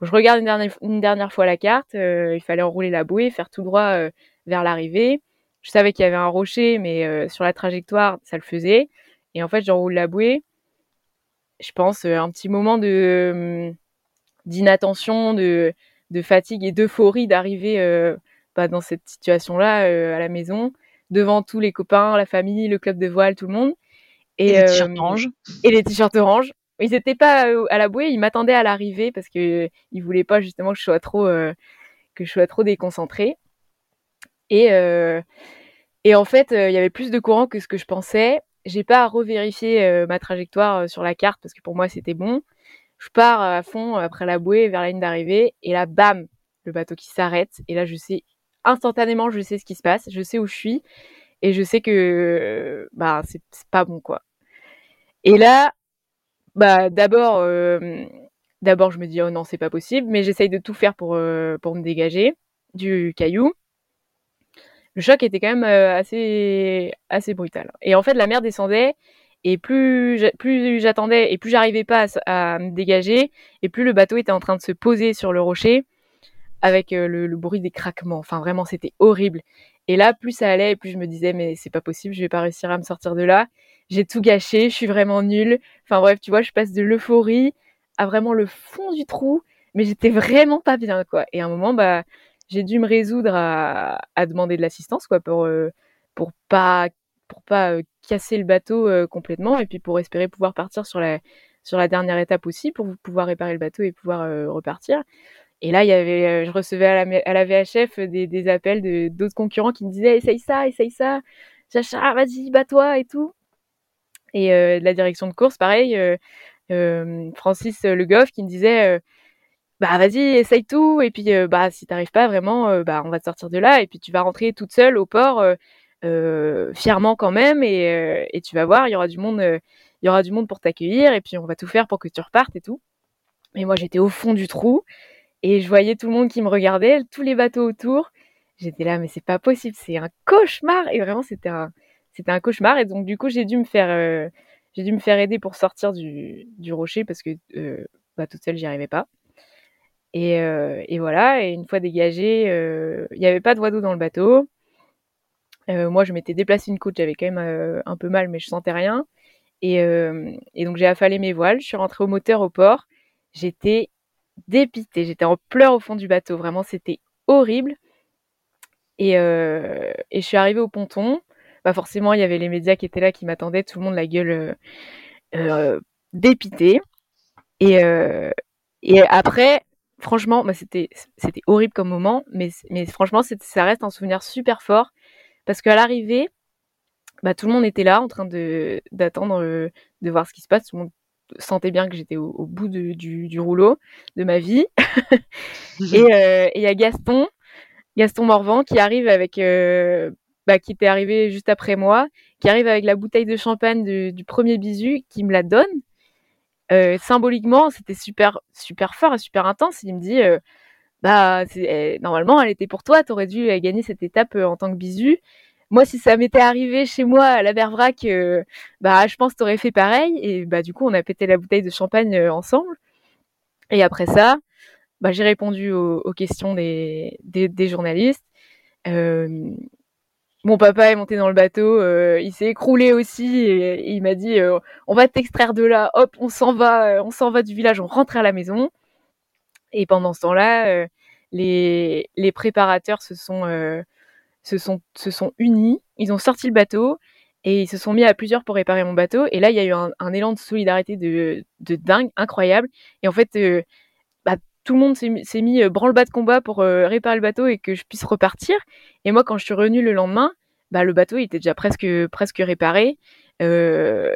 Speaker 2: Je regarde une dernière, fois la carte, euh, il fallait enrouler la bouée, faire tout droit euh, vers l'arrivée. Je savais qu'il y avait un rocher, mais euh, sur la trajectoire, ça le faisait. Et en fait, j'enroule la bouée. Je pense un petit moment de d'inattention, de, de fatigue et d'euphorie d'arriver bah, dans cette situation-là à la maison, devant tous les copains, la famille, le club de voile, tout le monde.
Speaker 1: Et, et les t-shirts orange.
Speaker 2: Et les t-shirts orange ils étaient pas euh, à la bouée, ils m'attendaient à l'arrivée parce que ils voulaient pas justement que je sois trop euh, que je sois trop déconcentrée. Et euh, et en fait, il y avait plus de courant que ce que je pensais. J'ai pas à revérifier ma trajectoire sur la carte parce que pour moi c'était bon. Je pars à fond après la bouée vers la ligne d'arrivée et là bam, le bateau qui s'arrête et là je sais instantanément, je sais ce qui se passe, je sais où je suis et je sais que bah c'est pas bon quoi. Et là, bah d'abord, euh, d'abord je me dis oh non c'est pas possible, mais j'essaye de tout faire pour euh, pour me dégager du caillou. Le choc était quand même euh, assez assez brutal. Et en fait la mer descendait et plus j'attendais et plus j'arrivais pas à, me dégager et plus le bateau était en train de se poser sur le rocher avec le, bruit des craquements. Enfin vraiment c'était horrible. Et là plus ça allait plus je me disais mais c'est pas possible, je vais pas réussir à me sortir de là j'ai tout gâché, je suis vraiment nulle. Enfin bref, tu vois, je passe de l'euphorie à vraiment le fond du trou, mais j'étais vraiment pas bien, quoi. Et à un moment, bah, j'ai dû me résoudre à, demander de l'assistance, pour euh, pour pas pour pas euh, casser le bateau euh, complètement, et puis pour espérer pouvoir partir sur la sur la dernière étape aussi, pour pouvoir réparer le bateau et pouvoir repartir. Et là, il y avait, je recevais à la, VHF des, appels de d'autres concurrents qui me disaient essaye ça, essaye ça, Chacha, vas-y, bats-toi et tout. Et euh, de la direction de course, pareil, euh, euh, Francis Le Goff qui me disait bah vas-y essaye tout. Et puis bah si t'arrives pas vraiment bah on va te sortir de là. Et puis tu vas rentrer toute seule au port fièrement quand même. Et, et, tu vas voir il y aura du monde il y aura du monde pour t'accueillir. Et puis on va tout faire pour que tu repartes et tout. Et moi j'étais au fond du trou. Et je voyais tout le monde qui me regardait tous les bateaux autour. J'étais là mais c'est pas possible. C'est un cauchemar. Et vraiment c'était un c'était un cauchemar. Et donc du coup j'ai dû me faire euh, j'ai dû me faire aider pour sortir du, du rocher parce que euh, bah, toute seule j'y arrivais pas et, euh, et, voilà et une fois dégagé il n'y avait pas de d'eau dans le bateau. Moi je m'étais déplacé une côte j'avais quand même un peu mal mais je sentais rien. Et, donc j'ai affalé mes voiles je suis rentrée au moteur au port. J'étais dépitée j'étais en pleurs au fond du bateau vraiment c'était horrible. Et, je suis arrivée au ponton. Forcément, il y avait les médias qui étaient là, qui m'attendaient, tout le monde la gueule euh, euh dépitée. Euh, et après, franchement, bah, c'était c'était horrible comme moment, mais, mais franchement, ça reste un souvenir super fort parce qu'à l'arrivée, bah, tout le monde était là en train de d'attendre euh, de voir ce qui se passe. Tout le monde sentait bien que j'étais au, bout du, du, rouleau de ma vie. (laughs) et il y a Gaston, Gaston Morvan qui arrive avec bah, qui était arrivé juste après moi, qui arrive avec la bouteille de champagne du, premier bisu, qui me la donne. Euh, symboliquement, c'était super, super fort et super intense. Il me dit, euh, bah, eh, normalement, elle était pour toi, t'aurais dû gagner cette étape euh, en tant que bisu. Moi, si ça m'était arrivé chez moi à la Vervrac, bah, je pense t'aurais fait pareil. Et bah, du coup, on a pété la bouteille de champagne ensemble. Et après ça, bah, j'ai répondu aux, questions des, des, des journalistes. Mon papa est monté dans le bateau, euh, il s'est écroulé aussi et, il m'a dit euh, on va t'extraire de là, hop, on s'en va, euh, on s'en va du village, on rentre à la maison. Et pendant ce temps-là, les, les préparateurs se sont, se sont se sont unis, ils ont sorti le bateau et ils se sont mis à plusieurs pour réparer mon bateau. Et là, il y a eu un, élan de solidarité de, de, dingue, incroyable. Et en fait, tout le monde s'est mis euh, branle-bas de combat pour réparer le bateau et que je puisse repartir. Et moi, quand je suis revenue le lendemain, bah, le bateau était déjà presque, presque réparé, euh,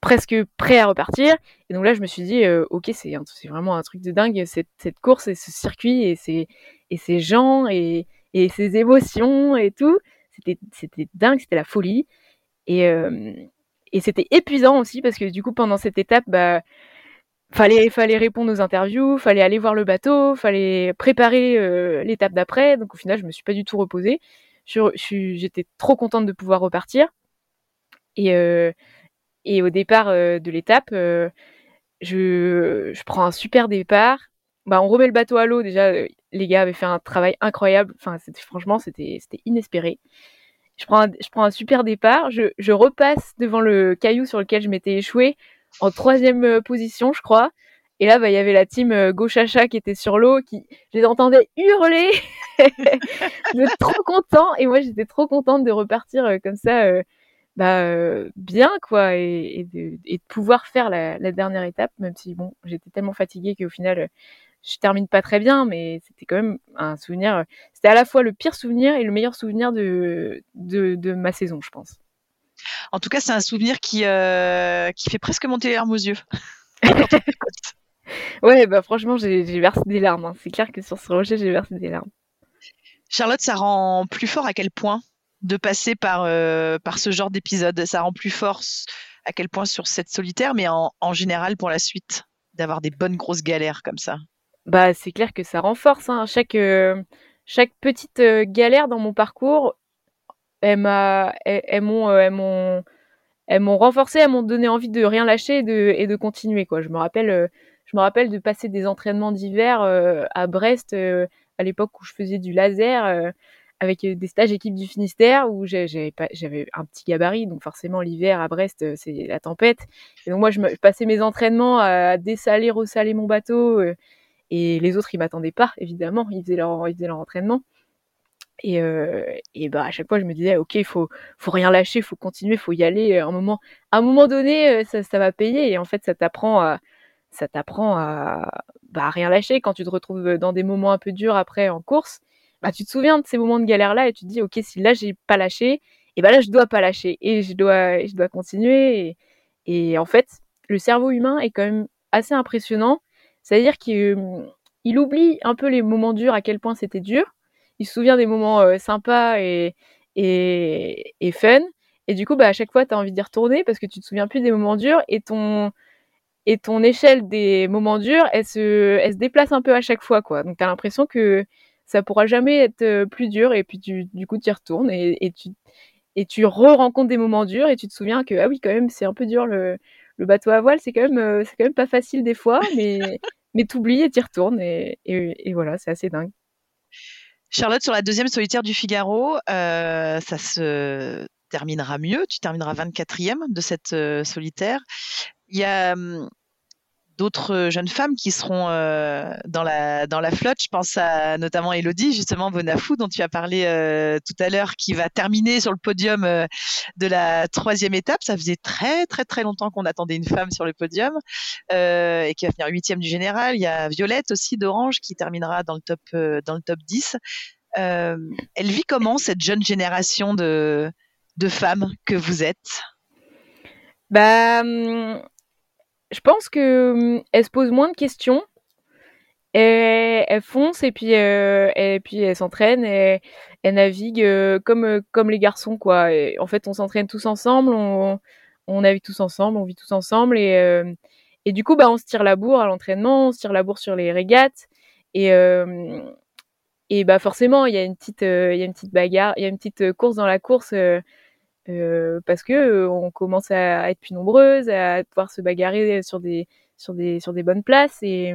Speaker 2: presque prêt à repartir. Et donc là, je me suis dit, euh, ok, c'est vraiment un truc de dingue, cette, cette, course et ce circuit et ces, gens et, ces émotions et tout. C'était dingue, c'était la folie. Et, euh, et c'était épuisant aussi parce que du coup, pendant cette étape, bah, fallait, fallait répondre aux interviews, fallait aller voir le bateau, fallait préparer euh, l'étape d'après. Donc au final, je me suis pas du tout reposée j'étais trop contente de pouvoir repartir. Et, euh, au départ euh, de l'étape, je, prends un super départ. Bah, on remet le bateau à l'eau. Déjà, les gars avaient fait un travail incroyable. Franchement, c'était inespéré. Je prends, un, super départ. Je, je repasse devant le caillou sur lequel je m'étais échoué en troisième position, je crois. Et là, bah, il y avait la team euh, Gochacha qui était sur l'eau, qui, je les entendais hurler. (laughs) trop content. Et moi, j'étais trop contente de repartir euh, comme ça, euh, bah, bien, quoi, et, de, pouvoir faire la, dernière étape, même si, bon, j'étais tellement fatiguée qu'au final, je termine pas très bien, mais c'était quand même un souvenir. C'était à la fois le pire souvenir et le meilleur souvenir de, de, ma saison, je pense.
Speaker 1: En tout cas, c'est un souvenir qui, qui fait presque monter les larmes aux yeux. (laughs)
Speaker 2: Ouais, bah franchement, j'ai versé des larmes. Hein. C'est clair que sur ce rocher, j'ai versé des larmes.
Speaker 1: Charlotte, ça rend plus fort à quel point de passer par, euh, par ce genre d'épisode? Ça rend plus fort à quel point sur cette solitaire, mais en, général pour la suite, d'avoir des bonnes grosses galères comme ça?
Speaker 2: Bah, c'est clair que ça renforce. Hein. Chaque, euh, chaque petite euh, galère dans mon parcours, elles m'ont elles m'ont renforcé, elles m'ont donné envie de rien lâcher et de, continuer. Quoi. Je me rappelle je me rappelle de passer des entraînements d'hiver euh, à Brest euh, à l'époque où je faisais du laser euh, avec des stages équipe du Finistère où j'avais un petit gabarit, donc forcément l'hiver à Brest c'est la tempête. Et donc moi je, me, passais mes entraînements à dessaler, ressaler mon bateau et les autres ils m'attendaient pas évidemment, ils leur, ils faisaient leur entraînement. Et, et bah à chaque fois je me disais ok il faut faut rien lâcher, faut continuer, faut y aller. À un moment à un moment donné ça, ça va payer et en fait ça t'apprend à ça t'apprend à, bah, rien lâcher quand tu te retrouves dans des moments un peu durs après en course. Bah, tu te souviens de ces moments de galère là et tu te dis ok si là j'ai pas lâché et bah là je dois pas lâcher et je dois je dois continuer et, en fait le cerveau humain est quand même assez impressionnant c'est à dire qu'il il oublie un peu les moments durs à quel point c'était dur il se souvient des moments euh, sympas et, et, fun et du coup bah à chaque fois tu as envie d'y retourner parce que tu te souviens plus des moments durs et ton et ton échelle des moments durs, elle se, elle se déplace un peu à chaque fois, quoi. Donc, tu as l'impression que ça pourra jamais être euh, plus dur, et puis tu, du coup, tu y retournes, et, tu, et tu re-rencontres des moments durs, et tu te souviens que, ah oui, quand même, c'est un peu dur, le, le bateau à voile, c'est quand même, euh, c'est quand même pas facile des fois, mais, mais t'oublies et t'y retournes, et, et, et voilà, c'est assez dingue.
Speaker 1: Charlotte, sur la deuxième solitaire du Figaro, euh, ça se terminera mieux. Tu termineras 24e de cette euh, solitaire. Il y a hum, d'autres jeunes femmes qui seront euh, dans, la, dans la flotte. Je pense à notamment Elodie, justement, Bonafou, dont tu as parlé euh, tout à l'heure, qui va terminer sur le podium euh, de la troisième étape. Ça faisait très, très, très longtemps qu'on attendait une femme sur le podium et qui va finir huitième du général. Il y a Violette aussi d'Orange qui terminera dans le top, dans le top 10. elle vit comment cette jeune génération de, de femmes que vous êtes?
Speaker 2: Bah, hum, je pense que hum, elles se posent moins de questions. Et elles foncent et puis euh, et puis elles s'entraînent et elles naviguent euh, comme euh, comme les garçons quoi. En fait, on s'entraîne tous ensemble, on, on navigue tous ensemble, on vit tous ensemble et et du coup bah on se tire la bourre à l'entraînement, on se tire la bourre sur les régates et et bah forcément il y a une petite il y a une petite bagarre, il y a une petite course dans la course euh, parce que euh, on commence à, être plus nombreuses, à pouvoir se bagarrer sur des sur des sur des bonnes places et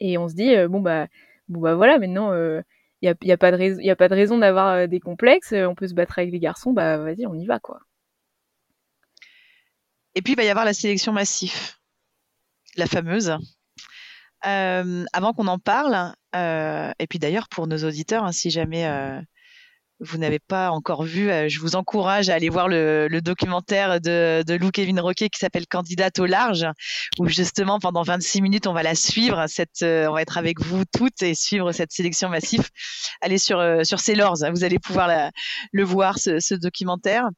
Speaker 2: et on se dit euh, bon bah bon bah voilà maintenant il il y a, y a, pas de raison, y a pas de raison d'avoir des complexes. On peut se battre avec les garçons, bah vas-y, on y va quoi.
Speaker 1: Et puis il va y avoir la sélection massive, la fameuse. avant qu'on en parle, et puis d'ailleurs pour nos auditeurs, hein, si jamais vous n'avez pas encore vu, euh, je vous encourage à aller voir le, documentaire de, de Lou Kevin Roquet qui s'appelle Candidate au large, où justement pendant 26 minutes on va la suivre, cette, euh, on va être avec vous toutes et suivre cette sélection massive. Allez sur euh, sur Sailors, hein, vous allez pouvoir le voir ce, ce documentaire.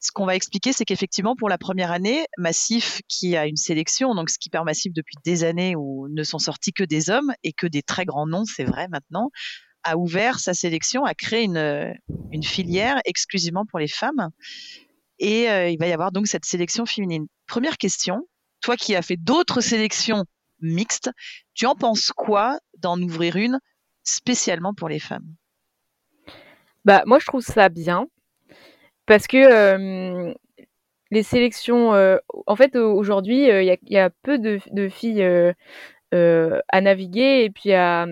Speaker 1: Ce qu'on va expliquer, c'est qu'effectivement, pour la première année, Massif, qui a une sélection, donc Skipper Massif depuis des années où ne sont sortis que des hommes et que des très grands noms, c'est vrai maintenant, a ouvert sa sélection, a créé une, une filière exclusivement pour les femmes. Et euh, il va y avoir donc cette sélection féminine. Première question, toi qui as fait d'autres sélections mixtes, tu en penses quoi d'en ouvrir une spécialement pour les femmes?
Speaker 2: Bah moi je trouve ça bien parce que euh, les sélections, euh, en fait aujourd'hui il y, a peu de, de filles à naviguer et puis à,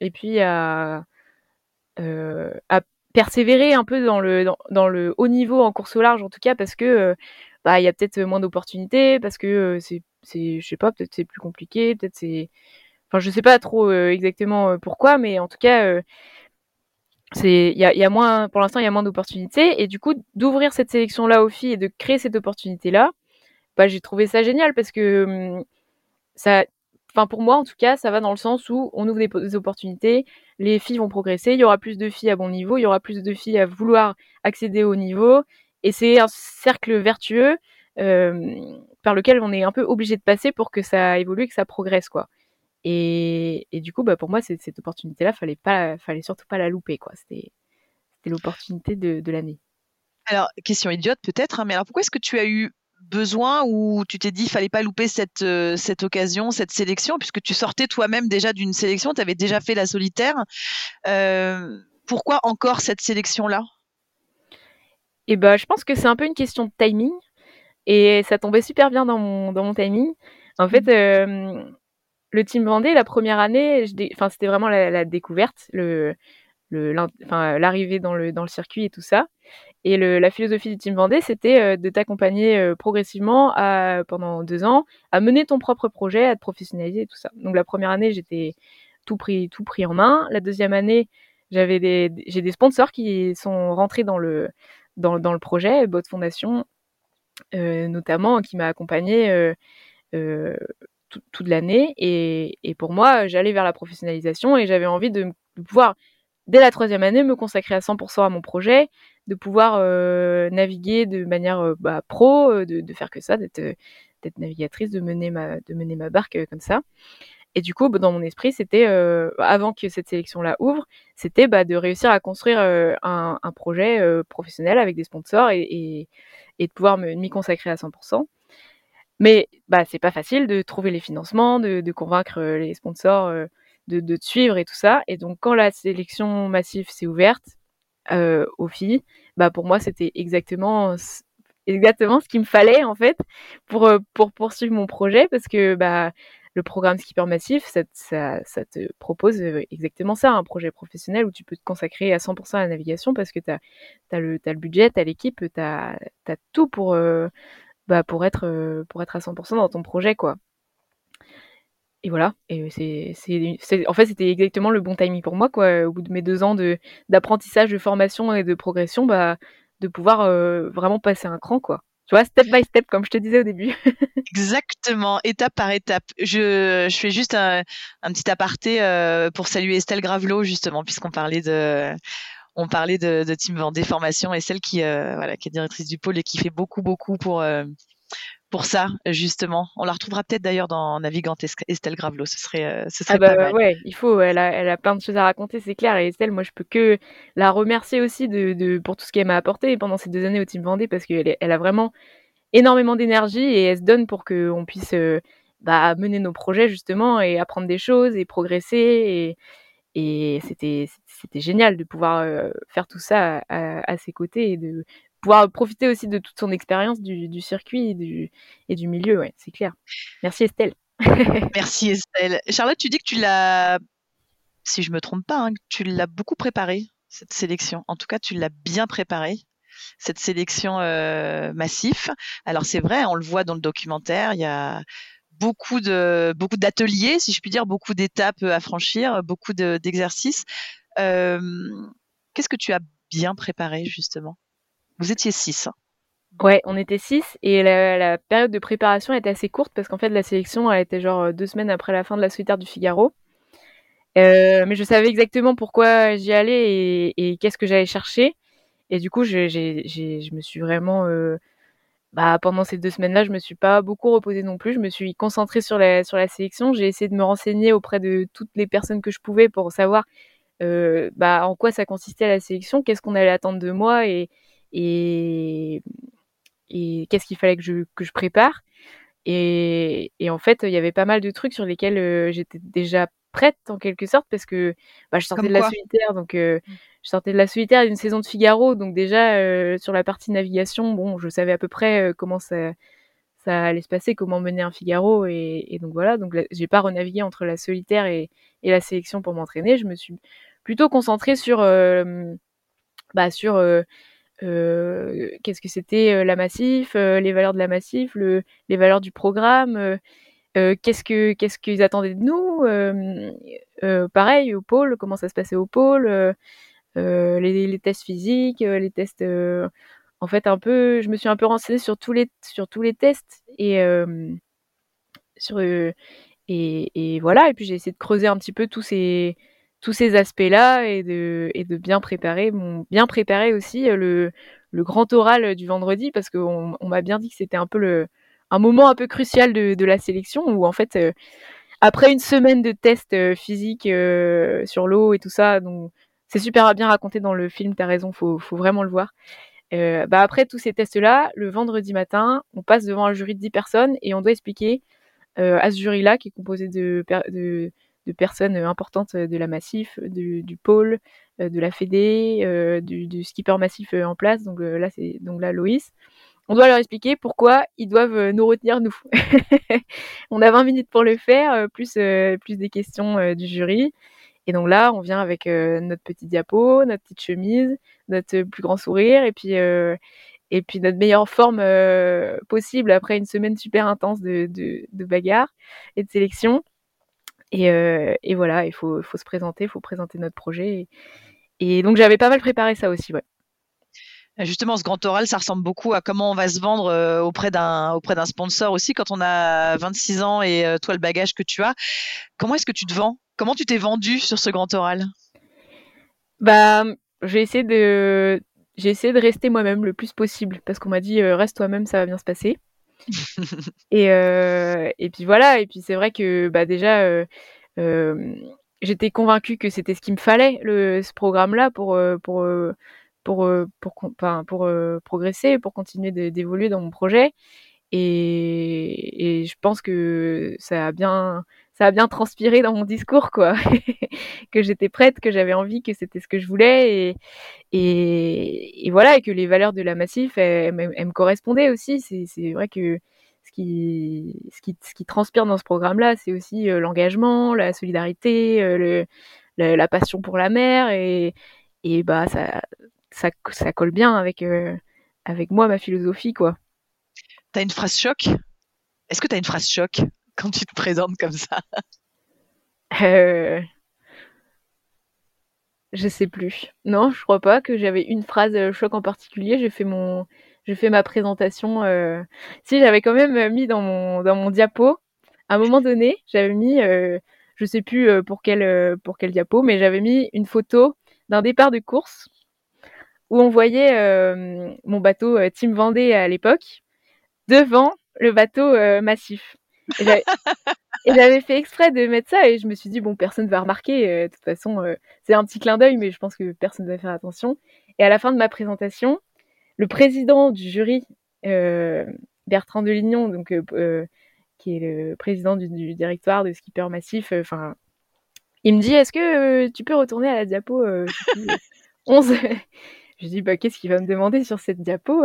Speaker 2: et puis à, euh, à persévérer un peu dans le, dans, le haut niveau en course au large, en tout cas, parce que euh, bah, il y a peut-être moins d'opportunités, parce que euh, c'est, c'est, je sais pas, peut-être c'est plus compliqué, peut-être c'est. Enfin, je sais pas trop exactement pourquoi, mais en tout cas, c'est il y a, y a, moins pour l'instant il y a moins d'opportunités et du coup d'ouvrir cette sélection là aux filles et de créer cette opportunité là bah j'ai trouvé ça génial parce que hum, ça Enfin, pour moi, en tout cas, ça va dans le sens où on ouvre des, opportunités, les filles vont progresser, il y aura plus de filles à bon niveau, il y aura plus de filles à vouloir accéder au niveau, et c'est un cercle vertueux euh, par lequel on est un peu obligé de passer pour que ça évolue, que ça progresse, quoi. Et, du coup, bah, pour moi, cette opportunité-là, fallait pas, fallait surtout pas la louper, quoi. C'était, l'opportunité de, de l'année.
Speaker 1: Alors, question idiote peut-être, hein, mais alors pourquoi est-ce que tu as eu besoin ou tu t'es dit fallait pas louper cette, euh, cette occasion, cette sélection, puisque tu sortais toi-même déjà d'une sélection, tu avais déjà fait la solitaire. Euh, pourquoi encore cette sélection-là?
Speaker 2: Eh ben, je pense que c'est un peu une question de timing et ça tombait super bien dans mon, dans mon timing. En fait, mmh. euh, le Team Vendée, la première année, enfin, c'était vraiment la, découverte, le, l'arrivée dans le, dans le circuit et tout ça. Et la philosophie du Team Vendée, c'était euh, de t'accompagner euh, progressivement pendant deux ans à mener ton propre projet, à te professionnaliser et tout ça. Donc la première année, j'étais tout pris, tout pris en main. La deuxième année, j'avais des, j'ai des sponsors qui sont rentrés dans le, dans, dans le projet, Bot Fondation euh, notamment, qui m'a accompagné euh, toute l'année. Et, pour moi, j'allais vers la professionnalisation et j'avais envie de pouvoir dès la troisième année, me consacrer à 100% à mon projet, de pouvoir euh, naviguer de manière euh, bah, pro, euh, de, faire que ça, d'être navigatrice, de mener ma, barque comme ça. Et du coup, bah, dans mon esprit, c'était, avant que cette sélection-là ouvre, c'était bah, de réussir à construire un, projet professionnel avec des sponsors et, de pouvoir m'y consacrer à 100%. Mais bah, c'est pas facile de trouver les financements, de convaincre les sponsors de, te suivre et tout ça. Et donc, quand la sélection massive s'est ouverte euh, aux filles, bah, pour moi, c'était exactement, exactement ce qu'il me fallait, en fait, pour, euh, pour poursuivre mon projet, parce que bah, le programme Skipper Massif, ça, ça, te propose euh, exactement ça, un projet professionnel où tu peux te consacrer à 100% à la navigation parce que tu as, as, le budget, tu as l'équipe, tu as, tout pour, bah, pour, être, pour être à 100% dans ton projet. quoi et voilà. Et c'est, en fait, c'était exactement le bon timing pour moi, quoi. Au bout de mes deux ans de, d'apprentissage, de formation et de progression, bah, de pouvoir euh, vraiment passer un cran, quoi. Tu vois, step by step, comme je te disais au début. (laughs)
Speaker 1: Exactement, étape par étape. Je, je fais juste un, un petit aparté euh, pour saluer Estelle Gravelot, justement, puisqu'on parlait de, on parlait de, Team Vendée Formation et celle qui, euh, voilà, qui est directrice du pôle et qui fait beaucoup, beaucoup pour, pour ça, justement. On la retrouvera peut-être d'ailleurs dans Navigante Estelle Gravelot. Ce serait, euh, ce serait ah bah, pas mal.
Speaker 2: Ouais, il faut. Elle a, elle a plein de choses à raconter, c'est clair. Et Estelle, moi, je peux que la remercier aussi de, de pour tout ce qu'elle m'a apporté pendant ces deux années au Team Vendée parce qu'elle elle a vraiment énormément d'énergie et elle se donne pour qu'on puisse euh, bah, mener nos projets justement et apprendre des choses et progresser et, et c'était c'était génial de pouvoir euh, faire tout ça à, à, ses côtés et de pouvoir profiter aussi de toute son expérience du, circuit et du, milieu, ouais, c'est clair. Merci Estelle. (laughs)
Speaker 1: Merci Estelle. Charlotte, tu dis que tu l'as si je me trompe pas, hein, tu l'as beaucoup préparée, cette sélection. En tout cas, tu l'as bien préparée, cette sélection euh, massif. Alors c'est vrai, on le voit dans le documentaire, il y a beaucoup de beaucoup d'ateliers, si je puis dire, beaucoup d'étapes à franchir, beaucoup d'exercices. Euh, Qu'est-ce que tu as bien préparé justement? Vous étiez six.
Speaker 2: Ouais, on était six et la, période de préparation était assez courte parce qu'en fait la sélection elle était genre deux semaines après la fin de la solitaire du Figaro. Euh, mais je savais exactement pourquoi j'y allais et, qu'est-ce que j'allais chercher. Et du coup, je, me suis vraiment, euh, bah, pendant ces deux semaines-là, je me suis pas beaucoup reposée non plus. Je me suis concentrée sur la, sur la sélection. J'ai essayé de me renseigner auprès de toutes les personnes que je pouvais pour savoir euh, bah, en quoi ça consistait la sélection, qu'est-ce qu'on allait attendre de moi et, et, et qu'est-ce qu'il fallait que je, que je prépare. Et, et, en fait, il y avait pas mal de trucs sur lesquels euh, j'étais déjà prête en quelque sorte parce que bah, je sortais de la solitaire, donc euh, mmh. je sortais de la solitaire d'une saison de Figaro, donc déjà euh, sur la partie navigation, bon, je savais à peu près comment ça, ça allait se passer, comment mener un Figaro, et, et donc voilà, donc j'ai pas renavigué entre la solitaire et, et la sélection pour m'entraîner, je me suis plutôt concentrée sur bah, sur qu'est-ce que c'était euh, la Massif, euh, les valeurs de la Massif, le, les valeurs du programme, qu'est-ce que qu'est-ce qu'ils attendaient de nous, pareil au pôle, comment ça se passait au pôle, les, tests physiques, les tests en fait un peu je me suis un peu renseignée sur tous les sur tous les tests et sur et, voilà et puis j'ai essayé de creuser un petit peu tous ces tous ces aspects-là et de, bien préparer, bien préparer aussi euh, le, grand oral du vendredi parce qu'on on, m'a bien dit que c'était un peu moment un peu crucial de, la sélection où en fait, euh, après une semaine de tests euh, physiques euh, sur l'eau et tout ça, c'est super bien raconté dans le film, t'as raison, faut, faut vraiment le voir. Euh, bah après tous ces tests-là, le vendredi matin, on passe devant un jury de 10 personnes et on doit expliquer à ce jury-là qui est composé de de personnes importantes de la Massif, du, du pôle, euh, de la Fédé, euh, du, skipper massif euh, en place. Donc là, c'est donc là Loïs. On doit leur expliquer pourquoi ils doivent nous retenir nous. (laughs) on a 20 minutes pour le faire, plus plus des questions du jury. Et donc là, on vient avec notre petit diapo, notre petite chemise, notre plus grand sourire, et puis et puis notre meilleure forme possible après une semaine super intense de, de, de bagarre et de sélection. Et, euh, et voilà, il faut, faut, se présenter, il faut présenter notre projet. Et, donc j'avais pas mal préparé ça aussi, ouais.
Speaker 1: Justement, ce grand oral, ça ressemble beaucoup à comment on va se vendre euh, auprès d'un auprès d'un sponsor aussi quand on a 26 ans et euh, toi le bagage que tu as. Comment est-ce que tu te vends? Comment tu t'es vendu sur ce grand oral?
Speaker 2: Bah, j'ai essayé de j'ai essayé de rester moi-même le plus possible parce qu'on m'a dit reste toi-même, ça va bien se passer et, euh, et puis voilà, et puis c'est vrai que bah, déjà, euh, euh, j'étais convaincue que c'était ce qu'il me fallait, le, ce programme-là, pour, pour, pour, pour, pour, progresser, pour continuer d'évoluer dans mon projet. Et, et, je pense que ça a bien ça a bien transpiré dans mon discours quoi. (laughs) Que j'étais prête que j'avais envie que c'était ce que je voulais et, voilà et que les valeurs de la Massif elles, me correspondaient aussi. C'est vrai que ce qui, transpire dans ce programme là c'est aussi euh, l'engagement la solidarité euh, la, passion pour la mer et, bah ça colle bien avec euh, avec moi ma philosophie quoi.
Speaker 1: T'as une phrase choc? Est-ce que t'as une phrase choc? Quand tu te présentes comme ça?
Speaker 2: Euh... Je sais plus. Non, je crois pas que j'avais une phrase euh, choc en particulier. J'ai fait mon, j'ai fait ma présentation. Euh... Si j'avais quand même mis dans mon dans mon diapo, à un moment donné, j'avais mis, euh, je sais plus euh, pour quel euh, pour quel diapo, mais j'avais mis une photo d'un départ de course où on voyait mon bateau Team Vendée à l'époque devant le bateau euh, massif. Et j'avais fait exprès de mettre ça et je me suis dit, bon, personne va remarquer. Euh, de toute façon, euh, c'est un petit clin d'œil, mais je pense que personne ne va faire attention. Et à la fin de ma présentation, le président du jury, euh, Bertrand Delignon, donc, qui est le président du, du directoire de Skipper Massif, enfin, il me dit, est-ce que tu peux retourner à la diapo 11 (laughs) Je dis, bah, qu'est-ce qu'il va me demander sur cette diapo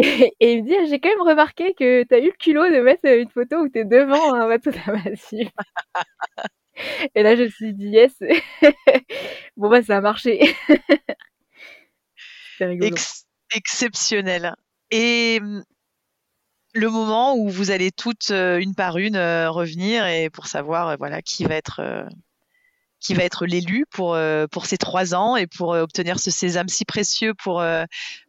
Speaker 2: et, et, il me dit, j'ai quand même remarqué que tu as eu le culot de mettre une photo où tu es devant un bateau massif. Et là, je me suis dit yes. (laughs) bon bah ça a marché. (laughs)
Speaker 1: exceptionnel. Et mmh, le moment où vous allez toutes une par une revenir et pour savoir voilà qui va être qui va être l'élu pour pour ces trois ans et pour obtenir ce sésame si précieux pour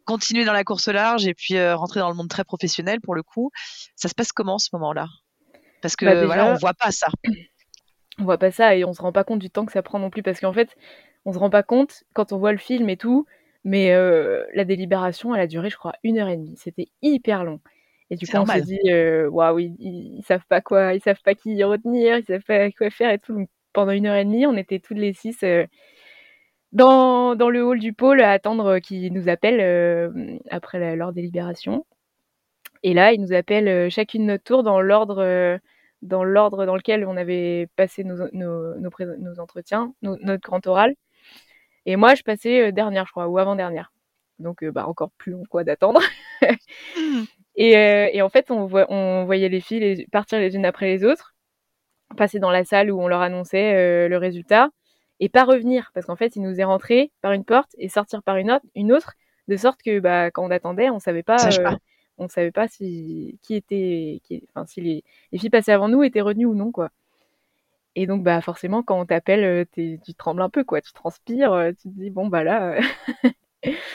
Speaker 1: continuer dans la course large et puis rentrer dans le monde très professionnel pour le coup. Ça se passe comment ce moment-là? Parce que bah, voilà, on voit pas ça.
Speaker 2: On voit pas ça et on se rend pas compte du temps que ça prend non plus parce qu'en fait, on se rend pas compte quand on voit le film et tout, mais la délibération, elle a duré, je crois, une heure et demie. C'était hyper long. Et du coup, on s'est dit, waouh, ils, ils, savent pas quoi, ils savent pas qui retenir, ils savent pas quoi faire et tout. Donc, pendant une heure et demie, on était toutes les six dans, dans, le hall du pôle à attendre qu'ils nous appellent après leur délibération. Et là, ils nous appellent chacune notre tour dans l'ordre dans l'ordre dans lequel on avait passé nos, nos, nos, entretiens, notre grand oral. Et moi, je passais dernière, je crois, ou avant-dernière. Donc, bah, encore plus long quoi d'attendre. (laughs) Euh, et, en fait, on, on voyait les filles partir les unes après les autres, passer dans la salle où on leur annonçait euh, le résultat, et pas revenir, parce qu'en fait, ils nous est rentrés par une porte et sortir par une autre, une autre de sorte que bah, quand on attendait, on savait pas, euh, on savait pas si qui était, enfin si les, les, filles passées avant nous étaient retenues ou non quoi. Et donc bah forcément quand on t'appelle, tu trembles un peu quoi, tu transpires, tu te dis bon bah là (laughs)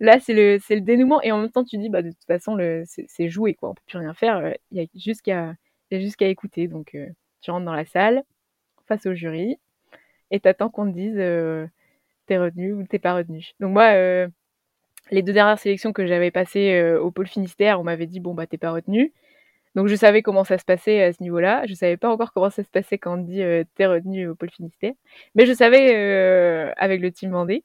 Speaker 2: là, c'est le, c'est le dénouement. Et en même temps, tu dis, bah, de toute façon, le, c'est, joué, quoi. On peut plus rien faire. Il y a juste qu'à, juste qu'à écouter. Donc, euh, tu rentres dans la salle, face au jury, et t'attends qu'on te dise, euh, t'es retenu ou t'es pas retenu. Donc, moi, euh, les deux dernières sélections que j'avais passées au pôle Finistère, on m'avait dit, bon, bah, t'es pas retenu. Donc, je savais comment ça se passait à ce niveau-là. Je savais pas encore comment ça se passait quand on dit, t'es retenu au pôle Finistère. Mais je savais, avec le team Vendée.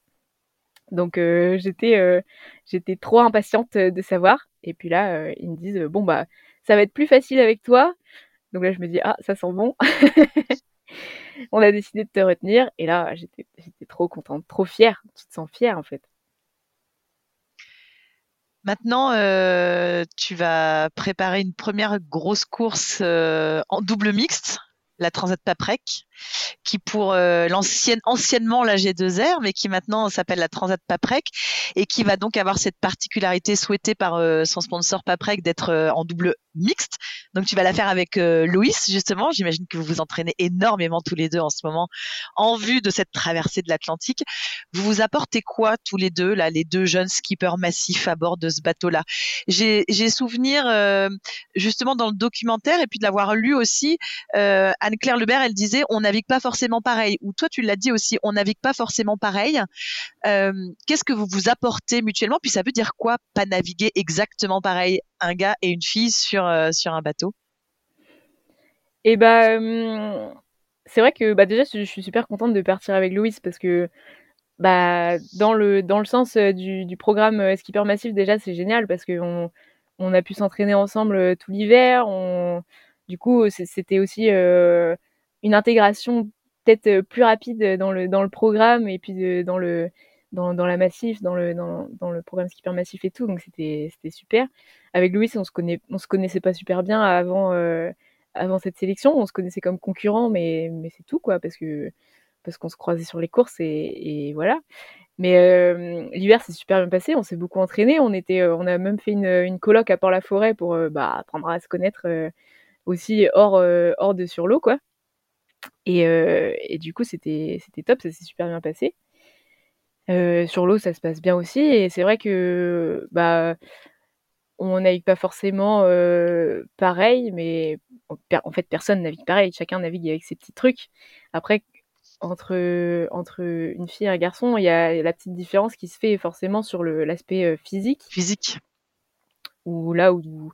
Speaker 2: Donc euh, j'étais euh, j'étais trop impatiente de savoir. Et puis là, euh, ils me disent bon bah ça va être plus facile avec toi. Donc là, je me dis ah ça sent bon. (laughs) On a décidé de te retenir. Et là, j'étais trop contente, trop fière. Tu te sens fière en fait.
Speaker 1: Maintenant, tu vas préparer une première grosse course en double mixte la Transat Paprec, qui pour euh, l'ancienne, anciennement la G2R, mais qui maintenant s'appelle la Transat Paprec, et qui va donc avoir cette particularité souhaitée par euh, son sponsor Paprec d'être euh, en double mixte. Donc tu vas la faire avec Louis, justement. J'imagine que vous vous entraînez énormément tous les deux en ce moment en vue de cette traversée de l'Atlantique. Vous vous apportez quoi tous les deux, là, les deux jeunes skippers massifs à bord de ce bateau-là? J'ai souvenir, justement, dans le documentaire, et puis de l'avoir lu aussi, Anne-Claire Lebert, elle disait on navigue pas forcément pareil. Ou toi, tu l'as dit aussi, on navigue pas forcément pareil. Euh, qu'est-ce que vous vous apportez mutuellement? Puis ça veut dire quoi Pas naviguer exactement pareil, un gars et une fille sur euh, sur un bateau?
Speaker 2: Eh ben, c'est vrai que bah, déjà, je suis super contente de partir avec Louise parce que bah, dans le dans le sens euh, du, programme Skipper Massif, déjà, c'est génial parce qu'on on a pu s'entraîner ensemble tout l'hiver. On du coup, c'était aussi euh, une intégration peut-être euh, plus rapide dans le, dans le programme et puis dans, le, dans, dans la massif, dans le, dans, dans le programme Skipper Massif et tout. Donc c'était super. Avec Louis, on se, se connaissait pas super bien avant, euh, avant cette sélection. On se connaissait comme concurrents, mais, mais c'est tout, quoi, parce que parce qu'on se croisait sur les courses et, voilà. Mais euh, l'hiver s'est super bien passé, on s'est beaucoup entraîné, on était, on a même fait une, une colloque à Port-la-Forêt pour bah, apprendre à se connaître aussi hors, euh, hors de sur l'eau, quoi. Et, euh, et, du coup, c'était top, ça s'est super bien passé. Euh, sur l'eau, ça se passe bien aussi. Et c'est vrai que bah, on navigue pas forcément pareil, mais en fait, personne navigue pareil. Chacun navigue avec ses petits trucs. Après, entre, entre une fille et un garçon, il y a la petite différence qui se fait forcément sur l'aspect physique.
Speaker 1: Physique.
Speaker 2: Ou là où